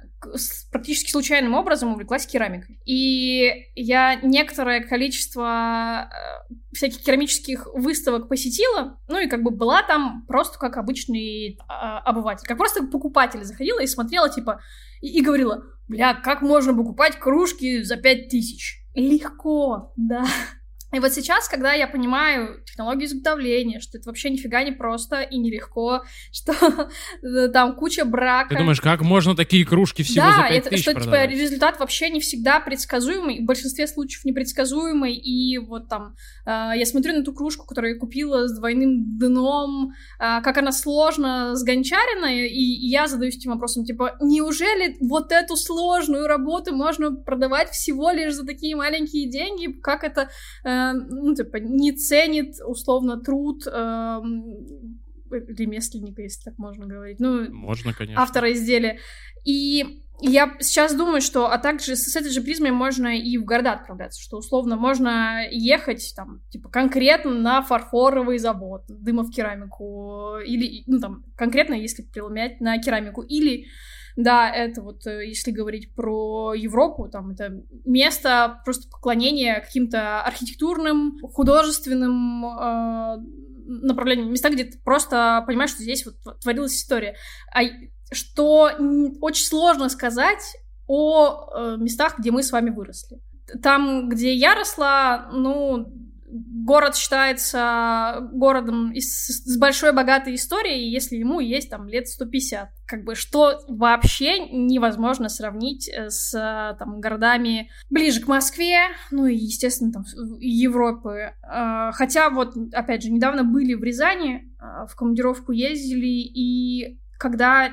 практически случайным образом увлеклась керамикой. И я некоторое количество э, всяких керамических выставок посетила, ну и как бы была там просто как обычный а, обыватель, как просто покупатель заходила и смотрела, типа, и, и говорила, бля, как можно покупать кружки за пять тысяч? Легко, да. И вот сейчас, когда я понимаю технологию изготовления, что это вообще нифига не просто и нелегко, [laughs] что там куча брака. Ты думаешь, как можно такие кружки всего да, за 5 это, тысяч что типа продавать? результат вообще не всегда предсказуемый, в большинстве случаев непредсказуемый, и вот там э, я смотрю на ту кружку, которую я купила с двойным дном, э, как она сложно сгончарена, и, и я задаюсь этим вопросом, типа, неужели вот эту сложную работу можно продавать всего лишь за такие маленькие деньги, как это э, ну, типа, не ценит, условно, труд э, ремесленника, если так можно говорить. Ну, Можно, конечно. автора изделия. И я сейчас думаю, что, а также с, этой же призмой можно и в города отправляться, что условно можно ехать там, типа, конкретно на фарфоровый завод, дыма в керамику, или, ну, там, конкретно, если преломлять на керамику, или да, это вот, э, если говорить про Европу, там это место просто поклонения каким-то архитектурным, художественным э, направлениям, места, где ты просто понимаешь, что здесь вот творилась история. А что очень сложно сказать о э, местах, где мы с вами выросли. Там, где я росла, ну, город считается городом с, с большой богатой историей, если ему есть там лет 150. Как бы что вообще невозможно сравнить э, с там городами ближе к Москве, ну и, естественно, там Европы. А, хотя вот, опять же, недавно были в Рязани, в командировку ездили, и когда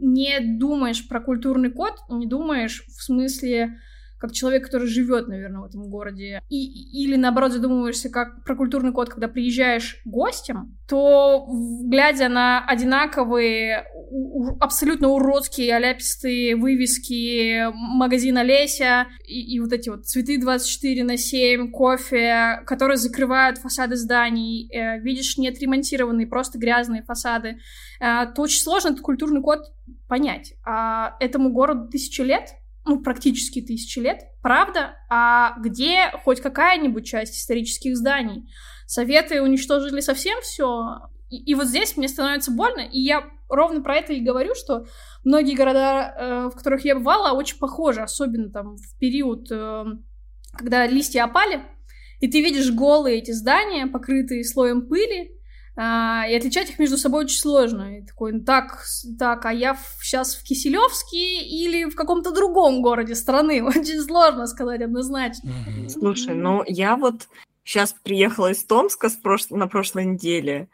не думаешь про культурный код, не думаешь в смысле как человек, который живет, наверное, в этом городе, и, или наоборот задумываешься как про культурный код, когда приезжаешь гостем, то, глядя на одинаковые, у, абсолютно уродские, оляпистые вывески магазина Леся и, и вот эти вот цветы 24 на 7, кофе, которые закрывают фасады зданий, э, видишь неотремонтированные, просто грязные фасады, э, то очень сложно этот культурный код понять. А этому городу тысячи лет, ну, практически тысячи лет, правда? А где хоть какая-нибудь часть исторических зданий? Советы уничтожили совсем все. И, и вот здесь мне становится больно, и я ровно про это и говорю, что многие города, э, в которых я бывала, очень похожи, особенно там в период, э, когда листья опали, и ты видишь голые эти здания, покрытые слоем пыли, а, и отличать их между собой очень сложно. И такой, ну, так, так, а я в, сейчас в Киселевске или в каком-то другом городе страны? [laughs] Очень сложно сказать однозначно. Слушай, ну я вот сейчас приехала из Томска с прош... на прошлой неделе,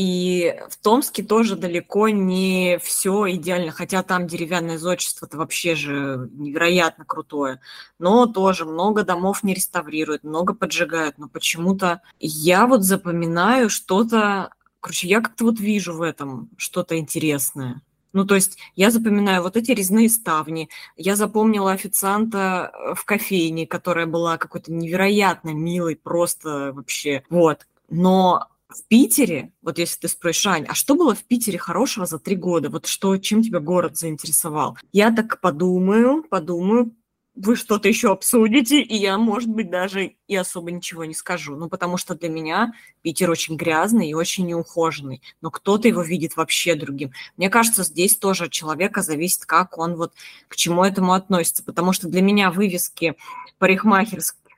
и в Томске тоже далеко не все идеально, хотя там деревянное зодчество-то вообще же невероятно крутое. Но тоже много домов не реставрируют, много поджигают. Но почему-то я вот запоминаю что-то... Короче, я как-то вот вижу в этом что-то интересное. Ну, то есть я запоминаю вот эти резные ставни. Я запомнила официанта э, в кофейне, которая была какой-то невероятно милой, просто вообще. Вот. Но в Питере, вот если ты спросишь, Ань, а что было в Питере хорошего за три года? Вот что, чем тебя город заинтересовал? Я так подумаю, подумаю, вы что-то еще обсудите, и я, может быть, даже и особо ничего не скажу. Ну, потому что для меня Питер очень грязный и очень неухоженный, но кто-то его видит вообще другим. Мне кажется, здесь тоже от человека зависит, как он вот к чему этому относится, потому что для меня вывески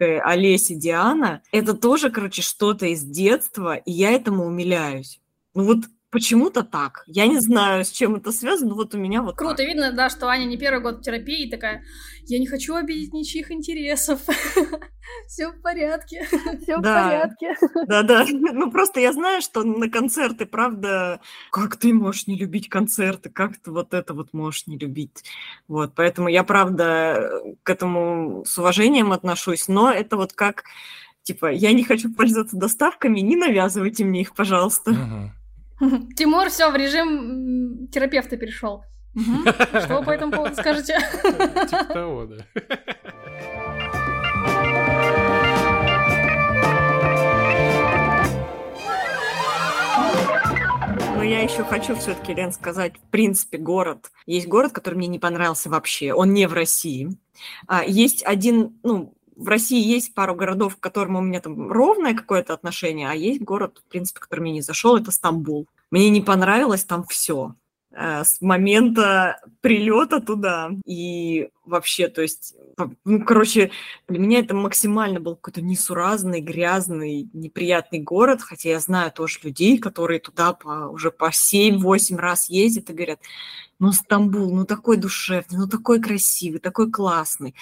парикмахерские Олеси Диана, это тоже, короче, что-то из детства, и я этому умиляюсь. Ну вот почему-то так. Я не знаю, с чем это связано, но вот у меня вот Круто, так. видно, да, что Аня не первый год в терапии, такая, я не хочу обидеть ничьих интересов. [laughs] Все в порядке. [laughs] Все в Да. порядке. [laughs] Да-да. Ну просто я знаю, что на концерты, правда, как ты можешь не любить концерты, как ты вот это вот можешь не любить. Вот, поэтому я, правда, к этому с уважением отношусь, но это вот как, типа, я не хочу пользоваться доставками, не навязывайте мне их, пожалуйста. [laughs] Тимур все в режим терапевта перешел. [laughs] Что вы по этому поводу скажете? [laughs] Типа того, да. Но я еще хочу все-таки, Лен, сказать, в принципе, город. Есть город, который мне не понравился вообще. Он не в России. А, есть один, ну, в России есть пару городов, к которым у меня там ровное какое-то отношение, а есть город, в принципе, который мне не зашел, это Стамбул. Мне не понравилось там все с момента прилета туда. И вообще, то есть, ну, короче, для меня это максимально был какой-то несуразный, грязный, неприятный город, хотя я знаю тоже людей, которые туда по, уже по 7-8 раз ездят и говорят, ну, Стамбул, ну, такой душевный, ну, такой красивый, такой классный.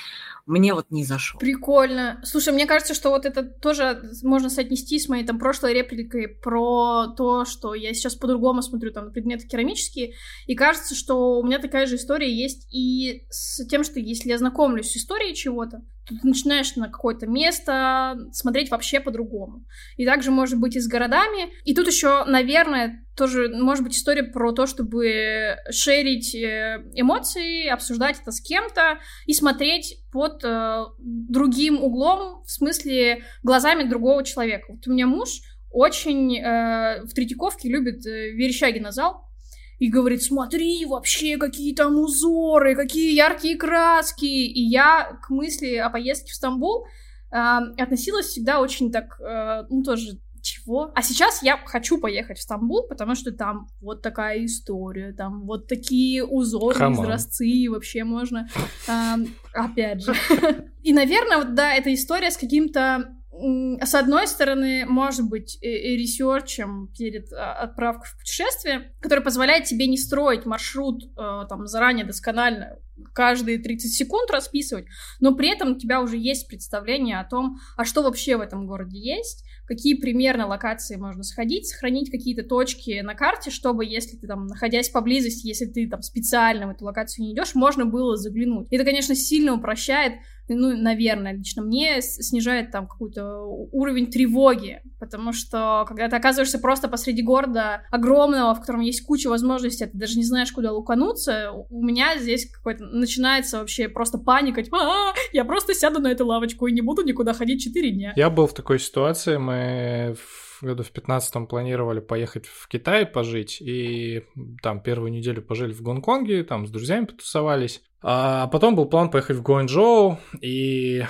Мне вот не зашел. Прикольно. Слушай, мне кажется, что вот это тоже можно соотнести с моей там прошлой репликой про то, что я сейчас по-другому смотрю там предметы керамические, и кажется, что у меня такая же история есть и с тем, что если я знакомлюсь с историей чего-то, то ты начинаешь на какое-то место смотреть вообще по-другому. И также может быть и с городами. И тут еще, наверное, тоже может быть история про то, чтобы шерить э, эмоции, обсуждать это с кем-то и смотреть под э, другим углом, в смысле глазами другого человека. Вот у меня муж очень э, в Третьяковке любит э, Верещагина зал, и говорит, смотри, вообще какие там узоры, какие яркие краски. И я к мысли о поездке в Стамбул э, относилась всегда очень так, э, ну тоже чего? А сейчас я хочу поехать в Стамбул, потому что там вот такая история, там вот такие узоры, изразцы, вообще можно, э, опять же. [laughs] И, наверное, вот, да, эта история с каким-то с одной стороны, может быть ресерчем перед а, отправкой в путешествие, который позволяет тебе не строить маршрут э, там заранее досконально, каждые 30 секунд расписывать, но при этом у тебя уже есть представление о том, а что вообще в этом городе есть, какие примерно локации можно сходить, сохранить какие-то точки на карте, чтобы, если ты там, находясь поблизости, если ты там специально в эту локацию не идешь, можно было заглянуть. Это, конечно, сильно упрощает ну, наверное, лично мне снижает там какой-то уровень тревоги, потому что когда ты оказываешься просто посреди города огромного, в котором есть куча возможностей, ты даже не знаешь, куда лукануться, у меня здесь какой-то начинается вообще просто паника, типа, а, я просто сяду на эту лавочку и не буду никуда ходить 4 дня. Я был в такой ситуации, мы в году в 15 планировали поехать в Китай пожить, и там первую неделю пожили в Гонконге, там с друзьями потусовались. А потом был план поехать в Гуанчжоу, и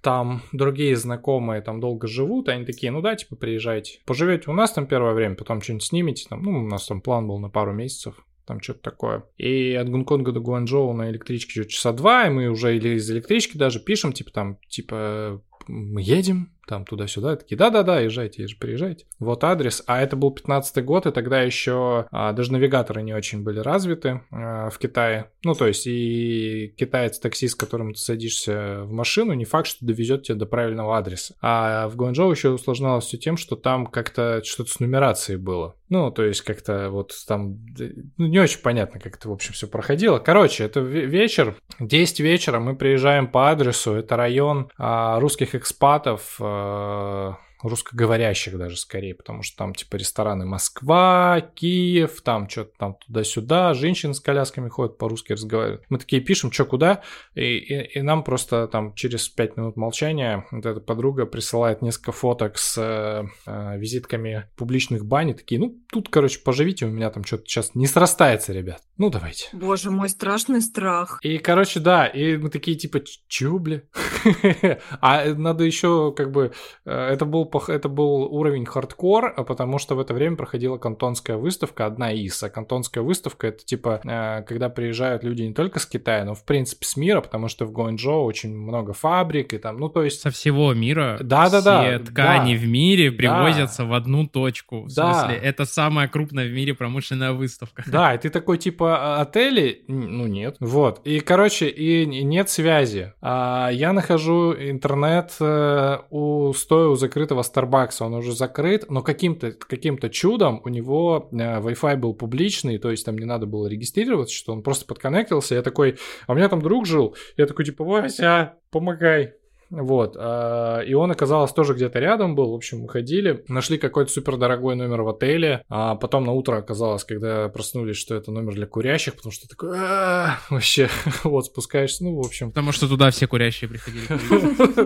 там другие знакомые там долго живут, они такие, ну да, типа, приезжайте, поживете у нас там первое время, потом что-нибудь снимете, там, ну, у нас там план был на пару месяцев, там что-то такое. И от Гонконга до Гуанчжоу на электричке часа два, и мы уже или из электрички даже пишем, типа там, типа, мы едем, там туда-сюда, такие, да-да-да, езжайте, езжайте, приезжайте. Вот адрес. А это был 15 год, и тогда еще а, даже навигаторы не очень были развиты а, в Китае. Ну, то есть и китаец-таксист, с которым ты садишься в машину, не факт, что довезет тебя до правильного адреса. А в Гуанчжоу еще усложнялось все тем, что там как-то что-то с нумерацией было. Ну, то есть как-то вот там ну, не очень понятно, как это, в общем, все проходило. Короче, это вечер, 10 вечера, мы приезжаем по адресу, это район а, русских экспатов, а, Э, русскоговорящих даже скорее, потому что там типа рестораны Москва, Киев, там что-то там туда-сюда, женщины с колясками ходят, по-русски разговаривают. Мы такие пишем, что куда, и, и, и нам просто там через 5 минут молчания вот эта подруга присылает несколько фоток с э, э, визитками публичных бань, такие, ну, тут, короче, поживите, у меня там что-то сейчас не срастается, ребят. Ну, давайте. Боже мой, страшный страх. И, короче, да, и мы такие, типа, чё, бля? [laughs] А надо еще, как бы, э, это был, это был уровень хардкор, потому что в это время проходила кантонская выставка, одна из. А кантонская выставка, это, типа, когда приезжают люди не только с Китая, но, в принципе, с мира, потому что в Гуанчжоу очень много фабрик, и там, ну, то есть... Со всего мира да-да-да, все ткани да, в мире привозятся да, в одну точку. В да. смысле, это самая крупная в мире промышленная выставка. Да, и ты такой, типа, отели, ну нет. Вот. И, короче, и нет связи. А я нахожу интернет у стоя у закрытого Starbucks. Он уже закрыт, но каким-то каким чудом у него э, Wi-Fi был публичный, то есть там не надо было регистрироваться, что он просто подконнектился. Я такой, а у меня там друг жил. Я такой, типа, Вася, помогай. Вот. А, и он оказалось тоже где-то рядом был. В общем, мы ходили, нашли какой-то супер дорогой номер в отеле. А потом на утро оказалось, когда проснулись, что это номер для курящих, потому что такой вообще [laughs] вот спускаешься. Ну, в общем. Потому что туда все курящие приходили.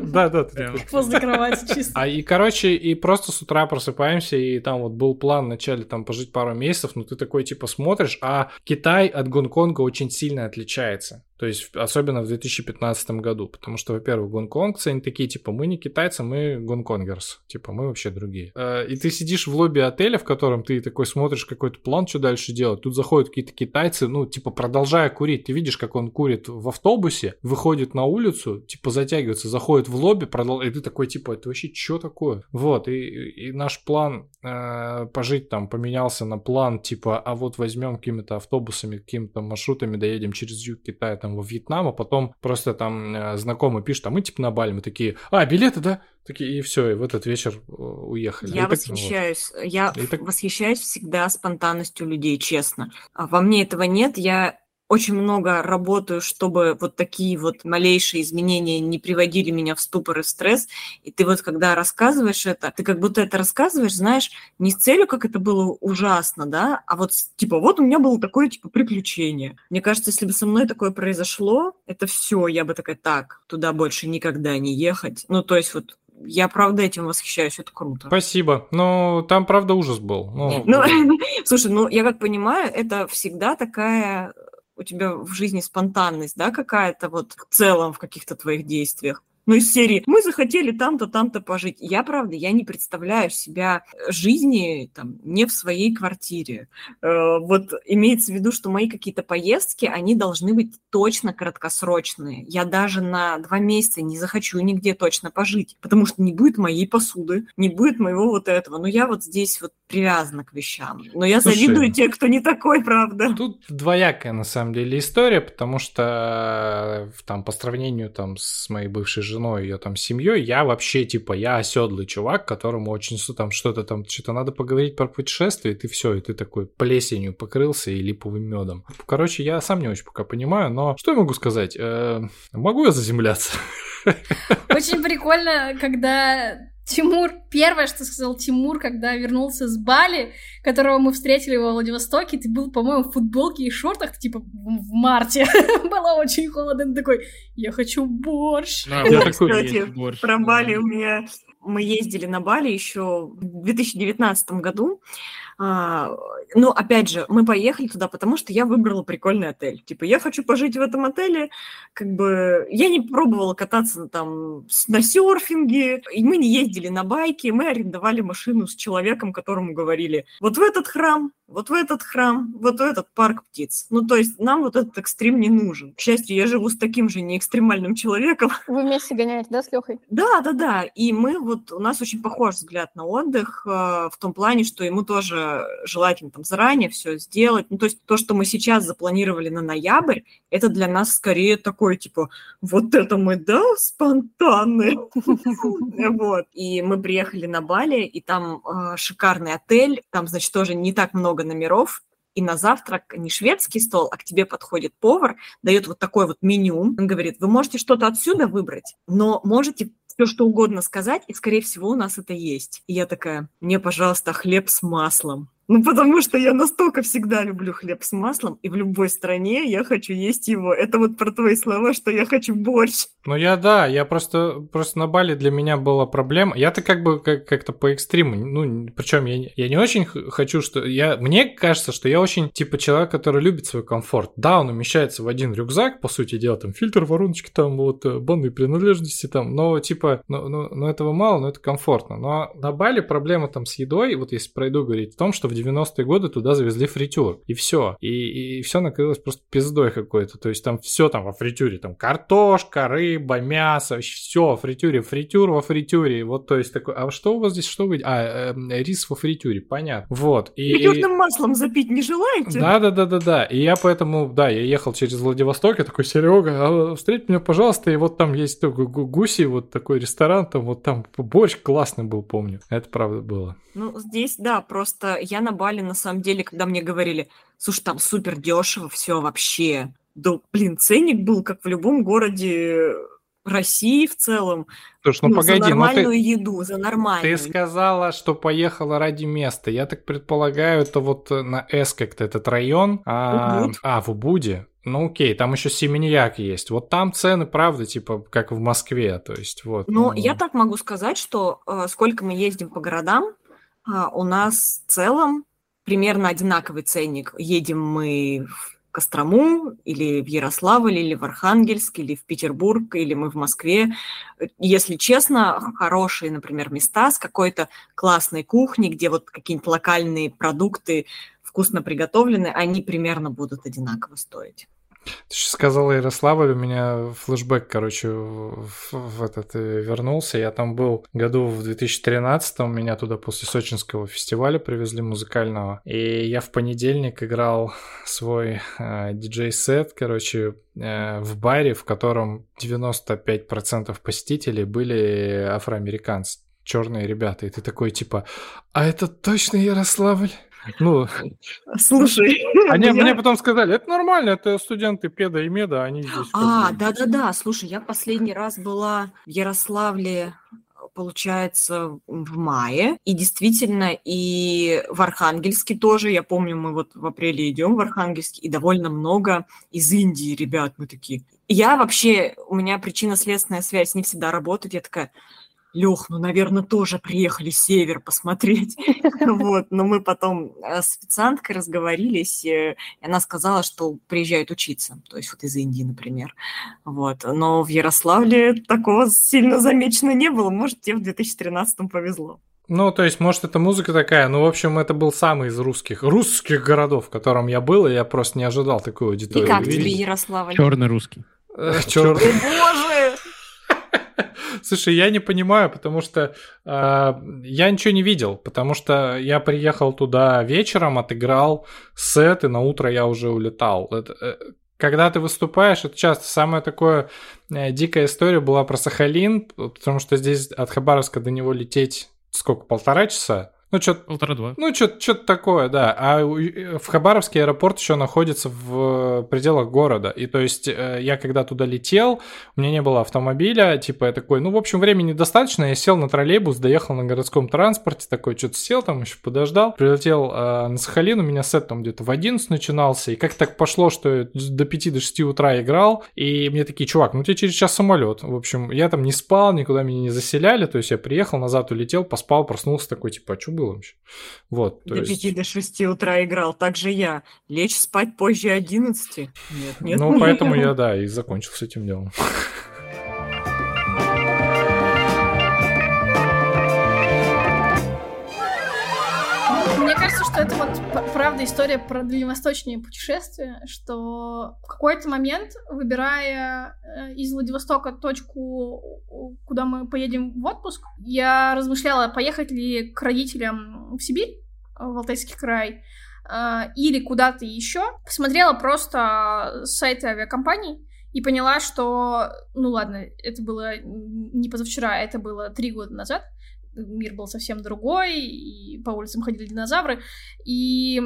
[laughs] Да, да. Возле кровати чисто. А и, короче, и просто с утра просыпаемся, и там вот был план вначале там пожить пару месяцев, но ты такой типа смотришь, а Китай от Гонконга очень сильно отличается. То есть особенно в 2015 году, потому что, во-первых, Гонконг гонконгцы, они такие, типа, мы не китайцы, мы гонконгерс. Типа, мы вообще другие. Э, и ты сидишь в лобби отеля, в котором ты такой смотришь какой-то план, что дальше делать. Тут заходят какие-то китайцы, ну, типа, продолжая курить. Ты видишь, как он курит в автобусе, выходит на улицу, типа, затягивается, заходит в лобби, продол... и ты такой, типа, это вообще что такое? Вот, и, и наш план э, пожить там поменялся на план, типа, а вот возьмем какими-то автобусами, какими-то маршрутами, доедем через юг Китая, там, во Вьетнам, а потом просто там э, знакомый пишет, а мы, типа, на Бали, мы такие, а, билеты, да? Такие, и все, и в этот вечер э, уехали. Я и восхищаюсь. Так, вот. Я и так... восхищаюсь всегда спонтанностью людей, честно. А во мне этого нет. Я очень много работаю, чтобы вот такие вот малейшие изменения не приводили меня в ступор и стресс. И ты вот когда рассказываешь это, ты как будто это рассказываешь, знаешь, не с целью, как это было ужасно, да, а вот типа вот у меня было такое типа приключение. Мне кажется, если бы со мной такое произошло, это все, я бы такая, так, туда больше никогда не ехать. Ну, то есть вот я правда этим восхищаюсь, это круто. Спасибо. Но там правда ужас был. Ну, ну, [laughs] слушай, ну я как понимаю, это всегда такая у тебя в жизни спонтанность, да, какая-то вот в целом в каких-то твоих действиях. Ну, из серии «Мы захотели там-то, там-то пожить». Я, правда, я не представляю себя жизни там, не в своей квартире. Э, вот имеется в виду, что мои какие-то поездки, они должны быть точно краткосрочные. Я даже на два месяца не захочу нигде точно пожить, потому что не будет моей посуды, не будет моего вот этого. Но я вот здесь вот привязана к вещам. Но я Слушай, завидую те, кто не такой, правда. Тут двоякая, на самом деле, история, потому что э, там по сравнению там с моей бывшей женой, ее там семьей, я вообще типа, я оседлый чувак, которому очень там что-то там, что-то надо поговорить про путешествие, и ты все, и ты такой плесенью покрылся и липовым медом. Короче, я сам не очень пока понимаю, но что я могу сказать? Э, могу я заземляться? Очень прикольно, когда Тимур, первое, что сказал Тимур, когда вернулся с Бали, которого мы встретили во Владивостоке, ты был, по-моему, в футболке и шортах, типа в марте. [laughs] Было очень холодно, ты такой, я хочу борщ. Да, я такой, борщ. Про Бали у меня... Мы ездили на Бали еще в 2019 году. Ну, опять же, мы поехали туда, потому что я выбрала прикольный отель. Типа, я хочу пожить в этом отеле. Как бы я не пробовала кататься там на серфинге, и мы не ездили на байке, мы арендовали машину с человеком, которому говорили, вот в этот храм, вот в этот храм, вот в этот парк птиц. Ну, то есть нам вот этот экстрим не нужен. К счастью, я живу с таким же неэкстремальным человеком. Вы вместе гоняете, да, с Лехой? Да, да, да. И мы вот, у нас очень похож взгляд на отдых э, в том плане, что ему тоже желательно там заранее все сделать. Ну, то есть то, что мы сейчас запланировали на ноябрь, это для нас скорее такой, типа, вот это мы, да, спонтанные. [laughs] Вот. И мы приехали на Бали, и там э, шикарный отель, там, значит, тоже не так много номеров, и на завтрак не шведский стол, а к тебе подходит повар, дает вот такой вот меню. Он говорит, вы можете что-то отсюда выбрать, но можете все что угодно сказать, и, скорее всего, у нас это есть. И я такая, мне, пожалуйста, хлеб с маслом. Ну, потому что я настолько всегда люблю хлеб с маслом, и в любой стране я хочу есть его. Это вот про твои слова, что я хочу борщ. Ну, я да, я просто, просто на Бали для меня была проблема. Я-то как бы как- как-то по экстриму, ну, причем я, я не очень хочу, что... Я, мне кажется, что я очень, типа, человек, который любит свой комфорт. Да, он умещается в один рюкзак, по сути дела, там, фильтр, вороночки, там, вот, э, банные принадлежности, там, но, типа, ну, ну, ну, этого мало, но это комфортно. Но на Бали проблема там с едой, вот если пройду говорить, в том, что в 90-е годы туда завезли фритюр, и все. И, и все накрылось просто пиздой какой-то. То есть там все там во фритюре, там картошка, рыба, мясо, все во фритюре, фритюр во фритюре. Вот, то есть такой, а что у вас здесь, что вы... А, э, рис во фритюре, понятно. Вот. И, Фритюрным и... маслом запить не желаете? Да-да-да-да-да. И я поэтому, да, я ехал через Владивосток, я такой, Серега, а, встреть меня, пожалуйста, и вот там есть такой гуси, вот такой ресторан, там вот там борщ классный был, помню. Это правда было. Ну, здесь, да, просто я на Бали, на самом деле, когда мне говорили, слушай, там супер дешево, все вообще. Да, блин, ценник был, как в любом городе России в целом. Слушай, ну, ну погоди, за нормальную ну, ты, еду, за нормальную. Ты сказала, что поехала ради места. Я так предполагаю, это вот на С как-то этот район. А, Убуд. а в Убуде. Ну окей, там еще Семеньяк есть. Вот там цены, правда, типа как в Москве, то есть вот. Ну, ну... я так могу сказать, что э, сколько мы ездим по городам, у нас в целом примерно одинаковый ценник. Едем мы Кострому, или в Ярославль, или в Архангельск, или в Петербург, или мы в Москве. Если честно, хорошие, например, места с какой-то классной кухней, где вот какие-нибудь локальные продукты вкусно приготовлены, они примерно будут одинаково стоить. Ты сейчас сказала Ярославль, у меня флешбэк, короче, в, в этот э, вернулся. Я там был году в 2013 меня туда после Сочинского фестиваля привезли музыкального. И я в понедельник играл свой э, диджей-сет, короче, э, в баре, в котором 95% посетителей были афроамериканцы, черные ребята. И ты такой, типа, а это точно Ярославль? Ну, слушай. [laughs] Они я... мне потом сказали, это нормально, это студенты педа и меда, они здесь... А, да-да-да, слушай, я последний раз была в Ярославле получается, в мае. И действительно, и в Архангельске тоже. Я помню, мы вот в апреле идем в Архангельск, и довольно много из Индии ребят. Мы такие... Я вообще, у меня причинно-следственная связь не всегда работает. Я такая, Лех, ну, наверное, тоже приехали север посмотреть. [laughs] Вот, но мы потом э, с официанткой разговорились, э, и она сказала, что приезжают учиться, то есть вот из Индии, например. Вот, но в Ярославле такого сильно замечено не было. Может, тебе в 2013 повезло. Ну, то есть, может, это музыка такая. Ну, в общем, это был самый из русских, русских городов, в котором я был, и я просто не ожидал такую аудиторию. И как тебе Ярославль? Черный русский. Черный. Боже! [laughs] Слушай, я не понимаю, потому что э, я ничего не видел, потому что я приехал туда вечером, отыграл сет, и на утро я уже улетал. Это, э, когда ты выступаешь, это часто самая такое э, дикая история была про Сахалин, потому что здесь от Хабаровска до него лететь сколько, полтора часа? Ну, что-то... Полтора-два. Ну, что-то такое, да. А в Хабаровске аэропорт еще находится в пределах города. И то есть э, я когда туда летел, у меня не было автомобиля, типа я такой, ну, в общем, времени достаточно, я сел на троллейбус, доехал на городском транспорте, такой, что-то сел там, еще подождал, прилетел э, на Сахалин, у меня сет там где-то в 11 начинался, и как так пошло, что я до 5 до 6 утра играл, и мне такие, чувак, ну, тебе через час самолет. В общем, я там не спал, никуда меня не заселяли, то есть я приехал назад, улетел, поспал, проснулся такой, типа, а что было вообще. Вот, до есть... 5 до 6 утра играл, так же я. Лечь спать позже 11? Нет, нет. Ну, поэтому я, [laughs] да, и закончил с этим делом. Что это вот правда история про дальневосточные путешествия, что в какой-то момент, выбирая э, из Владивостока точку, куда мы поедем в отпуск, я размышляла, поехать ли к родителям в Сибирь, в Алтайский край, э, или куда-то еще. Посмотрела просто сайты авиакомпаний, и поняла, что, ну ладно, это было не позавчера, это было три года назад, мир был совсем другой, и по улицам ходили динозавры, и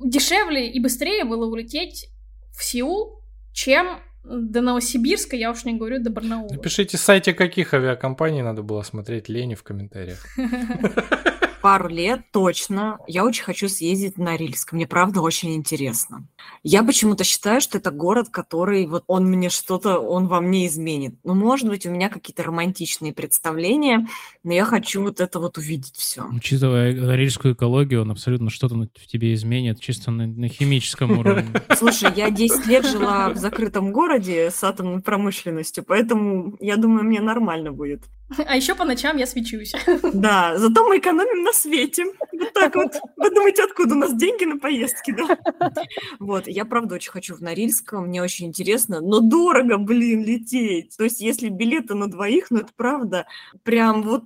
дешевле и быстрее было улететь в Сеул, чем до Новосибирска, я уж не говорю, до Барнаула. Напишите, сайте каких авиакомпаний надо было смотреть Лени в комментариях. [laughs] пару лет точно я очень хочу съездить на Норильск. Мне правда очень интересно. Я почему-то считаю, что это город, который вот он мне что-то, он во мне изменит. Ну, может быть, у меня какие-то романтичные представления, но я хочу вот это вот увидеть все. Учитывая норильскую экологию, он абсолютно что-то в тебе изменит, чисто на, на химическом [laughs] уровне. Слушай, я 10 лет жила в закрытом городе с атомной промышленностью, поэтому я думаю, мне нормально будет. [laughs] А еще по ночам я свечусь. [laughs] Да, зато мы экономим на свете. Вот так вот. Вы думаете, откуда у нас деньги на поездки, да? [laughs] Вот, я правда очень хочу в Норильск, мне очень интересно, но дорого, блин, лететь. То есть если билеты на двоих, ну это правда прям вот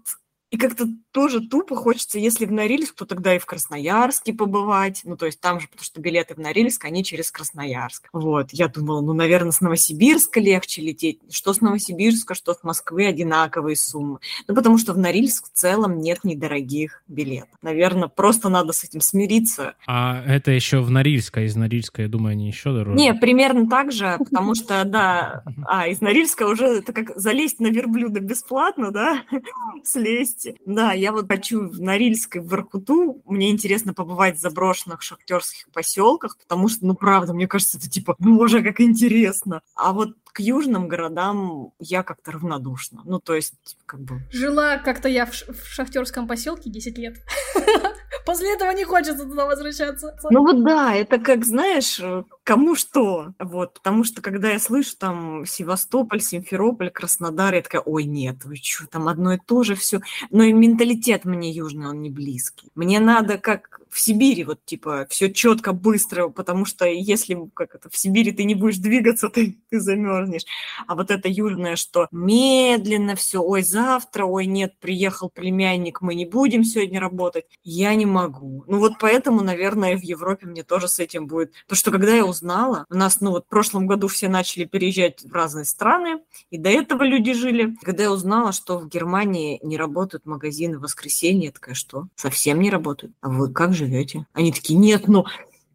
и как-то тоже тупо хочется, если в Норильск, то тогда и в Красноярске побывать. Ну, то есть там же, потому что билеты в Норильск, они через Красноярск. Вот, я думала, ну, наверное, с Новосибирска легче лететь. Что с Новосибирска, что с Москвы одинаковые суммы. Ну, потому что в Норильск в целом нет недорогих билетов. Наверное, просто надо с этим смириться. А это еще в Норильск, а из Норильска, я думаю, они еще дороже. Не, примерно так же, потому [laughs] что, да, а, из Норильска уже это как залезть на верблюда бесплатно, да, [laughs] слезть месте. Да, я вот хочу в Норильск и в Воркуту. Мне интересно побывать в заброшенных шахтерских поселках, потому что, ну, правда, мне кажется, это типа, боже, как интересно. А вот к южным городам я как-то равнодушна. Ну, то есть, как бы... Жила как-то я в, в шахтерском поселке 10 лет. [laughs] После этого не хочется туда возвращаться. Ну вот да, это как, знаешь, кому что. Вот, потому что когда я слышу там Севастополь, Симферополь, Краснодар, я такая, ой, нет, вы что, там одно и то же все. Но и менталитет мне южный, он не близкий. Мне надо как в Сибири, вот типа все четко, быстро, потому что если как это в Сибири ты не будешь двигаться, [laughs] ты, ты замерзнешь. А вот это южное, что медленно все, ой, завтра, ой, нет, приехал племянник, мы не будем сегодня работать, я не могу. Ну вот поэтому, наверное, в Европе мне тоже с этим будет. Потому что когда я узнала, у нас, ну вот в прошлом году все начали переезжать в разные страны, и до этого люди жили. Когда я узнала, что в Германии не работают магазины в воскресенье, я такая, что? Совсем не работают? А вы как живете? Они такие, нет, ну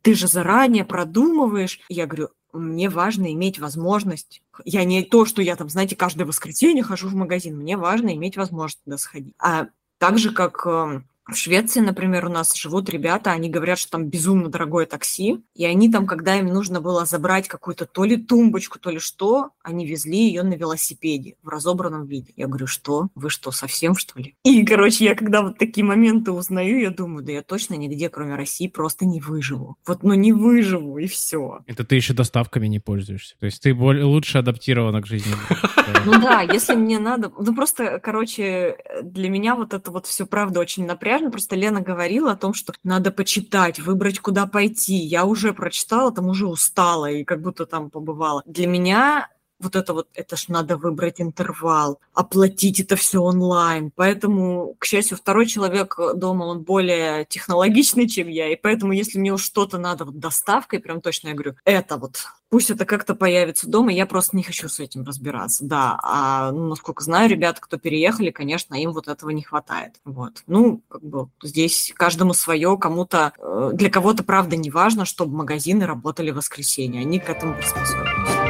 ты же заранее продумываешь. Я говорю, мне важно иметь возможность. Я не то, что я там, знаете, каждое воскресенье хожу в магазин. Мне важно иметь возможность туда сходить. А так же, как эм, в Швеции, например, у нас живут ребята, они говорят, что там безумно дорогое такси, и они там, когда им нужно было забрать какую-то то ли тумбочку, то ли что, они везли ее на велосипеде в разобранном виде. Я говорю, что? Вы что, совсем что ли? И, короче, я когда вот такие моменты узнаю, я думаю, да я точно нигде, кроме России, просто не выживу. Вот, ну не выживу, и все. Это ты еще доставками не пользуешься. То есть ты более, лучше адаптирована к жизни. [laughs] Ну да, если мне надо... Ну просто, короче, для меня вот это вот все правда очень напряжно, реально просто Лена говорила о том, что надо почитать, выбрать, куда пойти. Я уже прочитала, там уже устала и как будто там побывала. Для меня вот это вот, это ж надо выбрать интервал, оплатить это все онлайн. Поэтому, к счастью, второй человек дома, он более технологичный, чем я, и поэтому, если мне уж что-то надо вот доставкой, прям точно я говорю, это вот, пусть это как-то появится дома, я просто не хочу с этим разбираться, да. А, ну, насколько знаю, ребята, кто переехали, конечно, им вот этого не хватает. Вот. Ну, как бы здесь каждому свое, кому-то, э, для кого-то, правда, не важно, чтобы магазины работали в воскресенье, они к этому приспособились.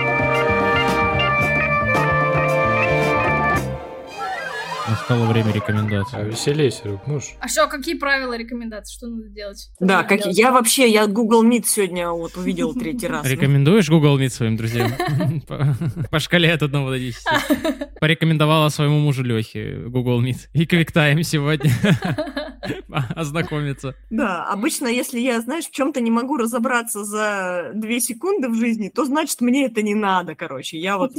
Настало время рекомендаций. А веселей, Серег, ну ж. А что, какие правила рекомендаций? Что надо делать? Что Да, надо как делать? я вообще, я Google Meet сегодня вот увидел третий раз. Рекомендуешь Google Meet своим друзьям? [laughs] По- По шкале от 1 до 10. [laughs] Порекомендовала своему мужу Лехе Google Meet. И QuickTime сегодня [laughs] ознакомиться. Да, обычно, если я, знаешь, в чем-то не могу разобраться за две секунды в жизни, то значит мне это не надо, короче. Я вот,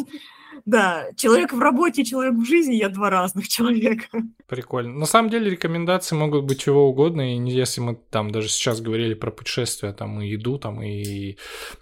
да, человек в работе, человек в жизни, я два разных [laughs] человека. Прикольно. На самом деле рекомендации могут быть чего угодно, и если мы там даже сейчас говорили про путешествия, там и еду, там и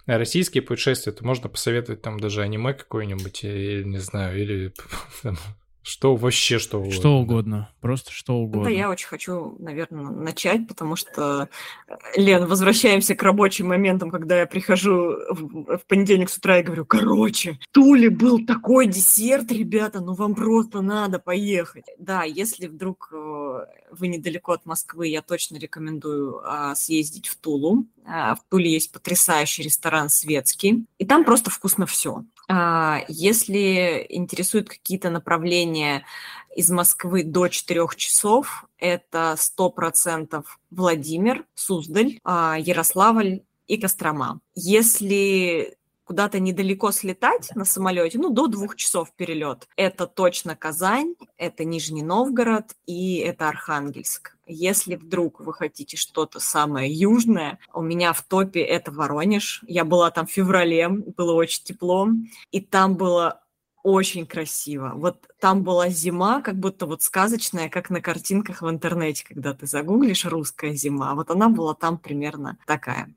российские путешествия, то можно посоветовать там даже аниме какое-нибудь, или не знаю, или [laughs] там, что вообще что угодно. Что угодно. Просто что Это угодно. я очень хочу, наверное, начать, потому что, э, Лен, возвращаемся к рабочим моментам, когда я прихожу в, в понедельник с утра и говорю, короче, в Туле был такой десерт, ребята, ну вам просто надо поехать. Да, если вдруг э, вы недалеко от Москвы, я точно рекомендую а, съездить в Тулу. А, В Туле есть потрясающий ресторан светский, и там просто вкусно все. Если интересуют какие-то направления из Москвы до 4 часов, это 100% Владимир, Суздаль, а, Ярославль и Кострома. Если куда-то недалеко слетать на самолете, ну, до двух часов перелет, это точно Казань, это Нижний Новгород и это Архангельск. Если вдруг вы хотите что-то самое южное, у меня в топе это Воронеж. Я была там в феврале, было очень тепло, и там было очень красиво. Вот там была зима, как будто вот сказочная, как на картинках в интернете, когда ты загуглишь русская зима. Вот она была там примерно такая.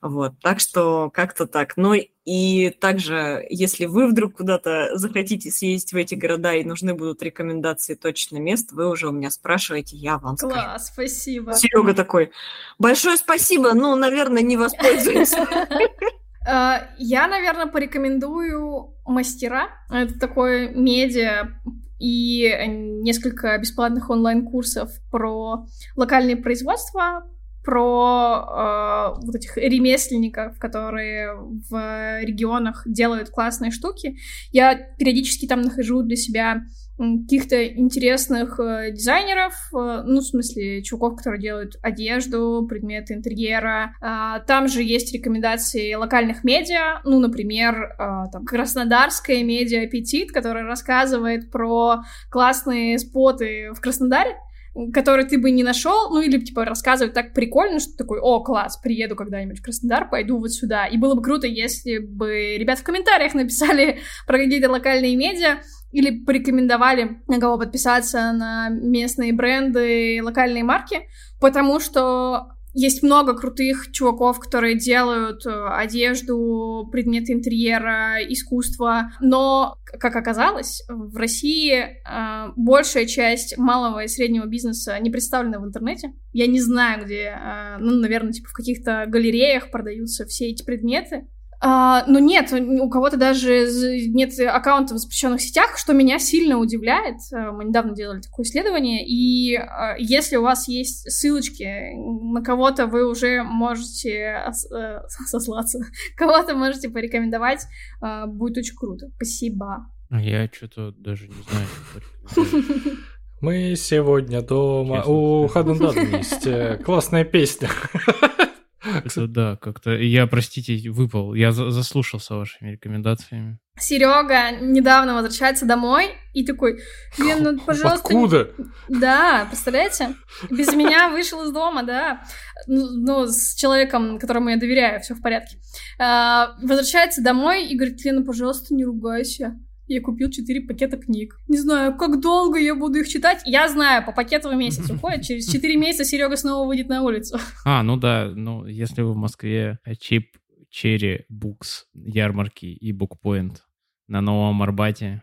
Вот, так что как-то так. Ну и также, если вы вдруг куда-то захотите съездить в эти города и нужны будут рекомендации точно мест, вы уже у меня спрашиваете, я вам скажу. Класс, спасибо. Серега такой, большое спасибо, ну, наверное, не воспользуемся. [laughs] А, Я, наверное, порекомендую «Мастера». Это такое медиа и несколько бесплатных онлайн-курсов про локальные производства, про э, вот этих ремесленников, которые в регионах делают классные штуки. Я периодически там нахожу для себя каких-то интересных э, дизайнеров, э, ну, в смысле, чуваков, которые делают одежду, предметы интерьера. А, там же есть рекомендации локальных медиа, ну, например, а, там, краснодарская медиа «Аппетит», которая рассказывает про классные споты в Краснодаре, который ты бы не нашел, ну или типа рассказывать так прикольно, что такой, о, класс, приеду когда-нибудь в Краснодар, пойду вот сюда. И было бы круто, если бы ребят в комментариях [laughs] написали про какие-то локальные медиа, или порекомендовали, на кого подписаться на местные бренды, локальные марки, потому что есть много крутых чуваков, которые делают э, одежду, предметы интерьера, искусство, но, как оказалось, в России э, большая часть малого и среднего бизнеса не представлена в интернете. Я не знаю, где, э, ну, наверное, типа в каких-то галереях продаются все эти предметы, а, но нет, у кого-то даже нет аккаунта в запрещенных сетях, что меня сильно удивляет. А, мы недавно делали такое исследование, и а, если у вас есть ссылочки, на кого-то вы уже можете э, [laughs] сослаться, кого-то можете порекомендовать, а, будет очень круто. Спасибо. Я что-то даже не знаю. [laughs] Мы сегодня дома. У Хаден есть э, классная песня. [laughs] Это да, как-то я, простите, выпал. Я за заслушался вашими рекомендациями. Серега недавно возвращается домой и такой, Лен, ну, пожалуйста... Откуда? Да, представляете? Без меня вышел из дома, да. Ну, ну с человеком, которому я доверяю, все в порядке. А, возвращается домой и говорит, Лена, пожалуйста, не ругайся я купил 4 пакета книг. Не знаю, как долго я буду их читать. Я знаю, по пакету в месяц [laughs] уходит. Через 4 месяца Серега снова выйдет на улицу. [laughs] А, ну да, ну если вы в Москве чип Черри Букс ярмарки и Букпоинт на Новом Арбате,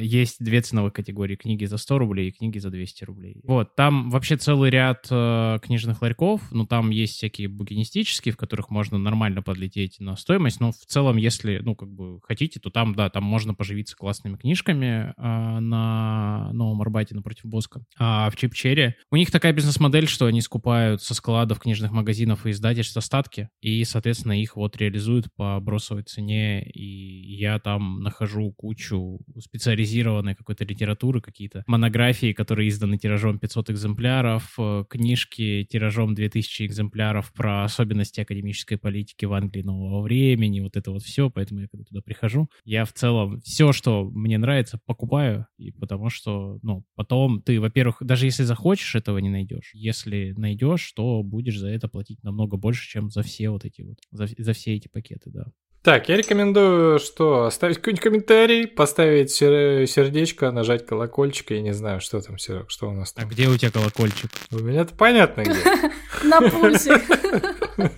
есть две ценовые категории. Книги за 100 рублей и книги за 200 рублей. Вот, там вообще целый ряд uh, книжных ларьков, ну, там есть всякие букинистические, в которых можно нормально подлететь на стоимость, но в целом, если, ну, как бы хотите, то там, да, там можно поживиться классными книжками uh, на Новом Арбате напротив Боска. А в Чипчере у них такая бизнес-модель, что они скупают со складов книжных магазинов и издательств остатки, и, соответственно, их вот реализуют по бросовой цене, и я там нахожу кучу специализированной какой-то литературы, какие-то монографии, которые изданы тиражом 500 экземпляров, э, книжки тиражом 2000 экземпляров про особенности академической политики в Англии нового времени, вот это вот все, поэтому я когда туда прихожу, я в целом все, что мне нравится, покупаю, и потому что, ну, потом ты, во-первых, даже если захочешь, этого не найдешь. Если найдешь, то будешь за это платить намного больше, чем за все вот эти вот, за, за все эти пакеты, да. Так, я рекомендую, что оставить какой-нибудь комментарий, поставить сердечко, нажать колокольчик, я не знаю, что там, Серег, что у нас там. А где у тебя колокольчик? У меня-то понятно где. [laughs] На пульсе. [laughs]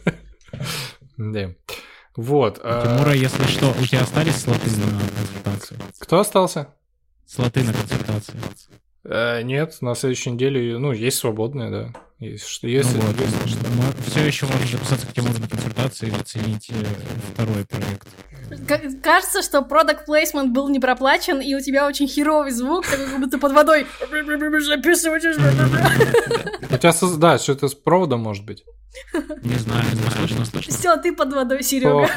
Да. Вот. А Тимура, если что, у тебя остались слоты на консультацию? Кто остался? Слоты на консультацию. Э, нет, на следующей неделе, ну, есть свободные, да. Если, что, если, ну вот, если что. Мы все еще можно записаться к Тимуру на консультации или оценить э, второй проект. Кажется, что продукт плейсмент был не проплачен, и у тебя очень херовый звук, как будто под водой записываешь. У тебя, да, что-то с проводом может быть. Не знаю, не слышно, слышно. Все, ты под водой, Серега.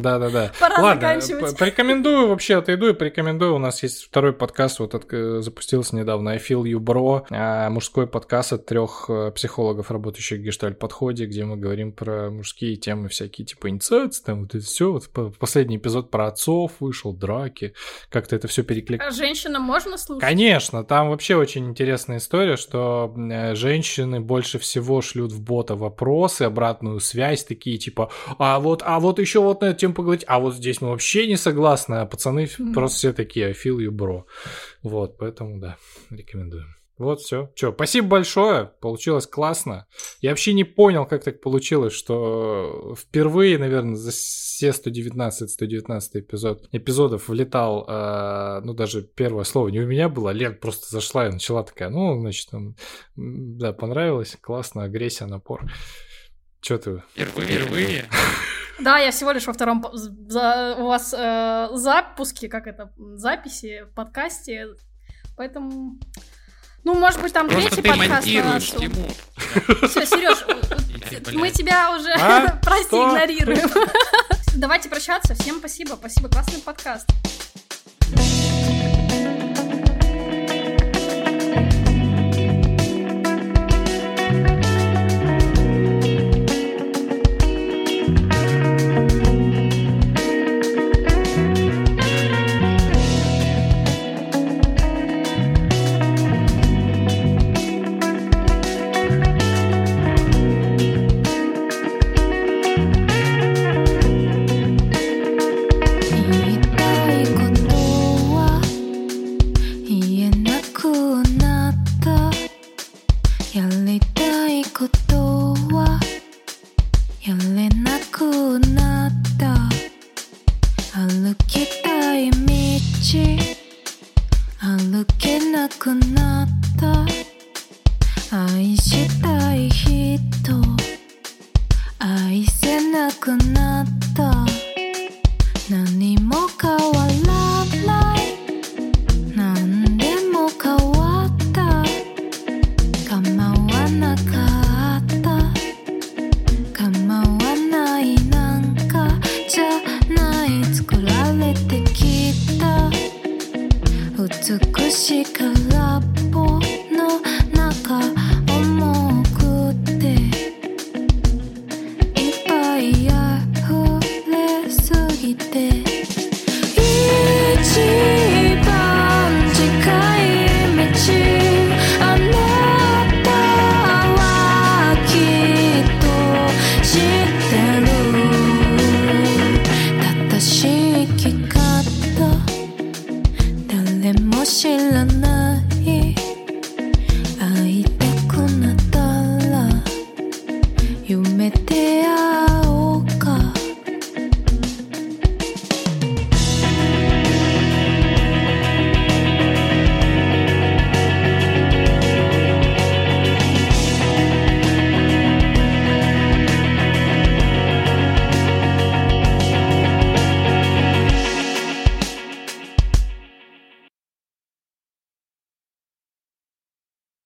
Да, да, да. Пора Ладно, заканчивать. порекомендую вообще, отойду и порекомендую. У нас есть второй подкаст, вот запустился недавно, I Feel You Bro, а, мужской подкаст от трех э, психологов, работающих в гештальт-подходе, где мы говорим про мужские темы всякие, типа инициации, там вот это все. Вот последний эпизод про отцов вышел, драки, как-то это все перекликается. А женщинам можно слушать? Конечно, там вообще очень интересная история, что э, женщины больше всего шлют в бота вопросы, обратную связь, такие типа, а вот, а вот еще вот на эту тему поговорить, а вот здесь мы вообще не согласны, а пацаны mm-hmm. просто все такие, I feel you, bro. Вот, поэтому, да, рекомендую. Вот все. Че, спасибо большое. Получилось классно. Я вообще не понял, как так получилось, что впервые, наверное, за все 119-119 эпизод, эпизодов влетал, э, ну, даже первое слово не у меня было, Лен просто зашла и начала такая, ну, значит, там, да, понравилось, классно, агрессия, напор. Че ты? Впервые. Да, я всего лишь во втором за, у вас э, запуске, как это, записи в подкасте, поэтому ну, может быть, там Просто третий подкаст на нашу. Все, Сереж, мы тебя уже, а? [laughs] прости, игнорируем. [laughs] Давайте прощаться. Всем спасибо. Спасибо, классный подкаст.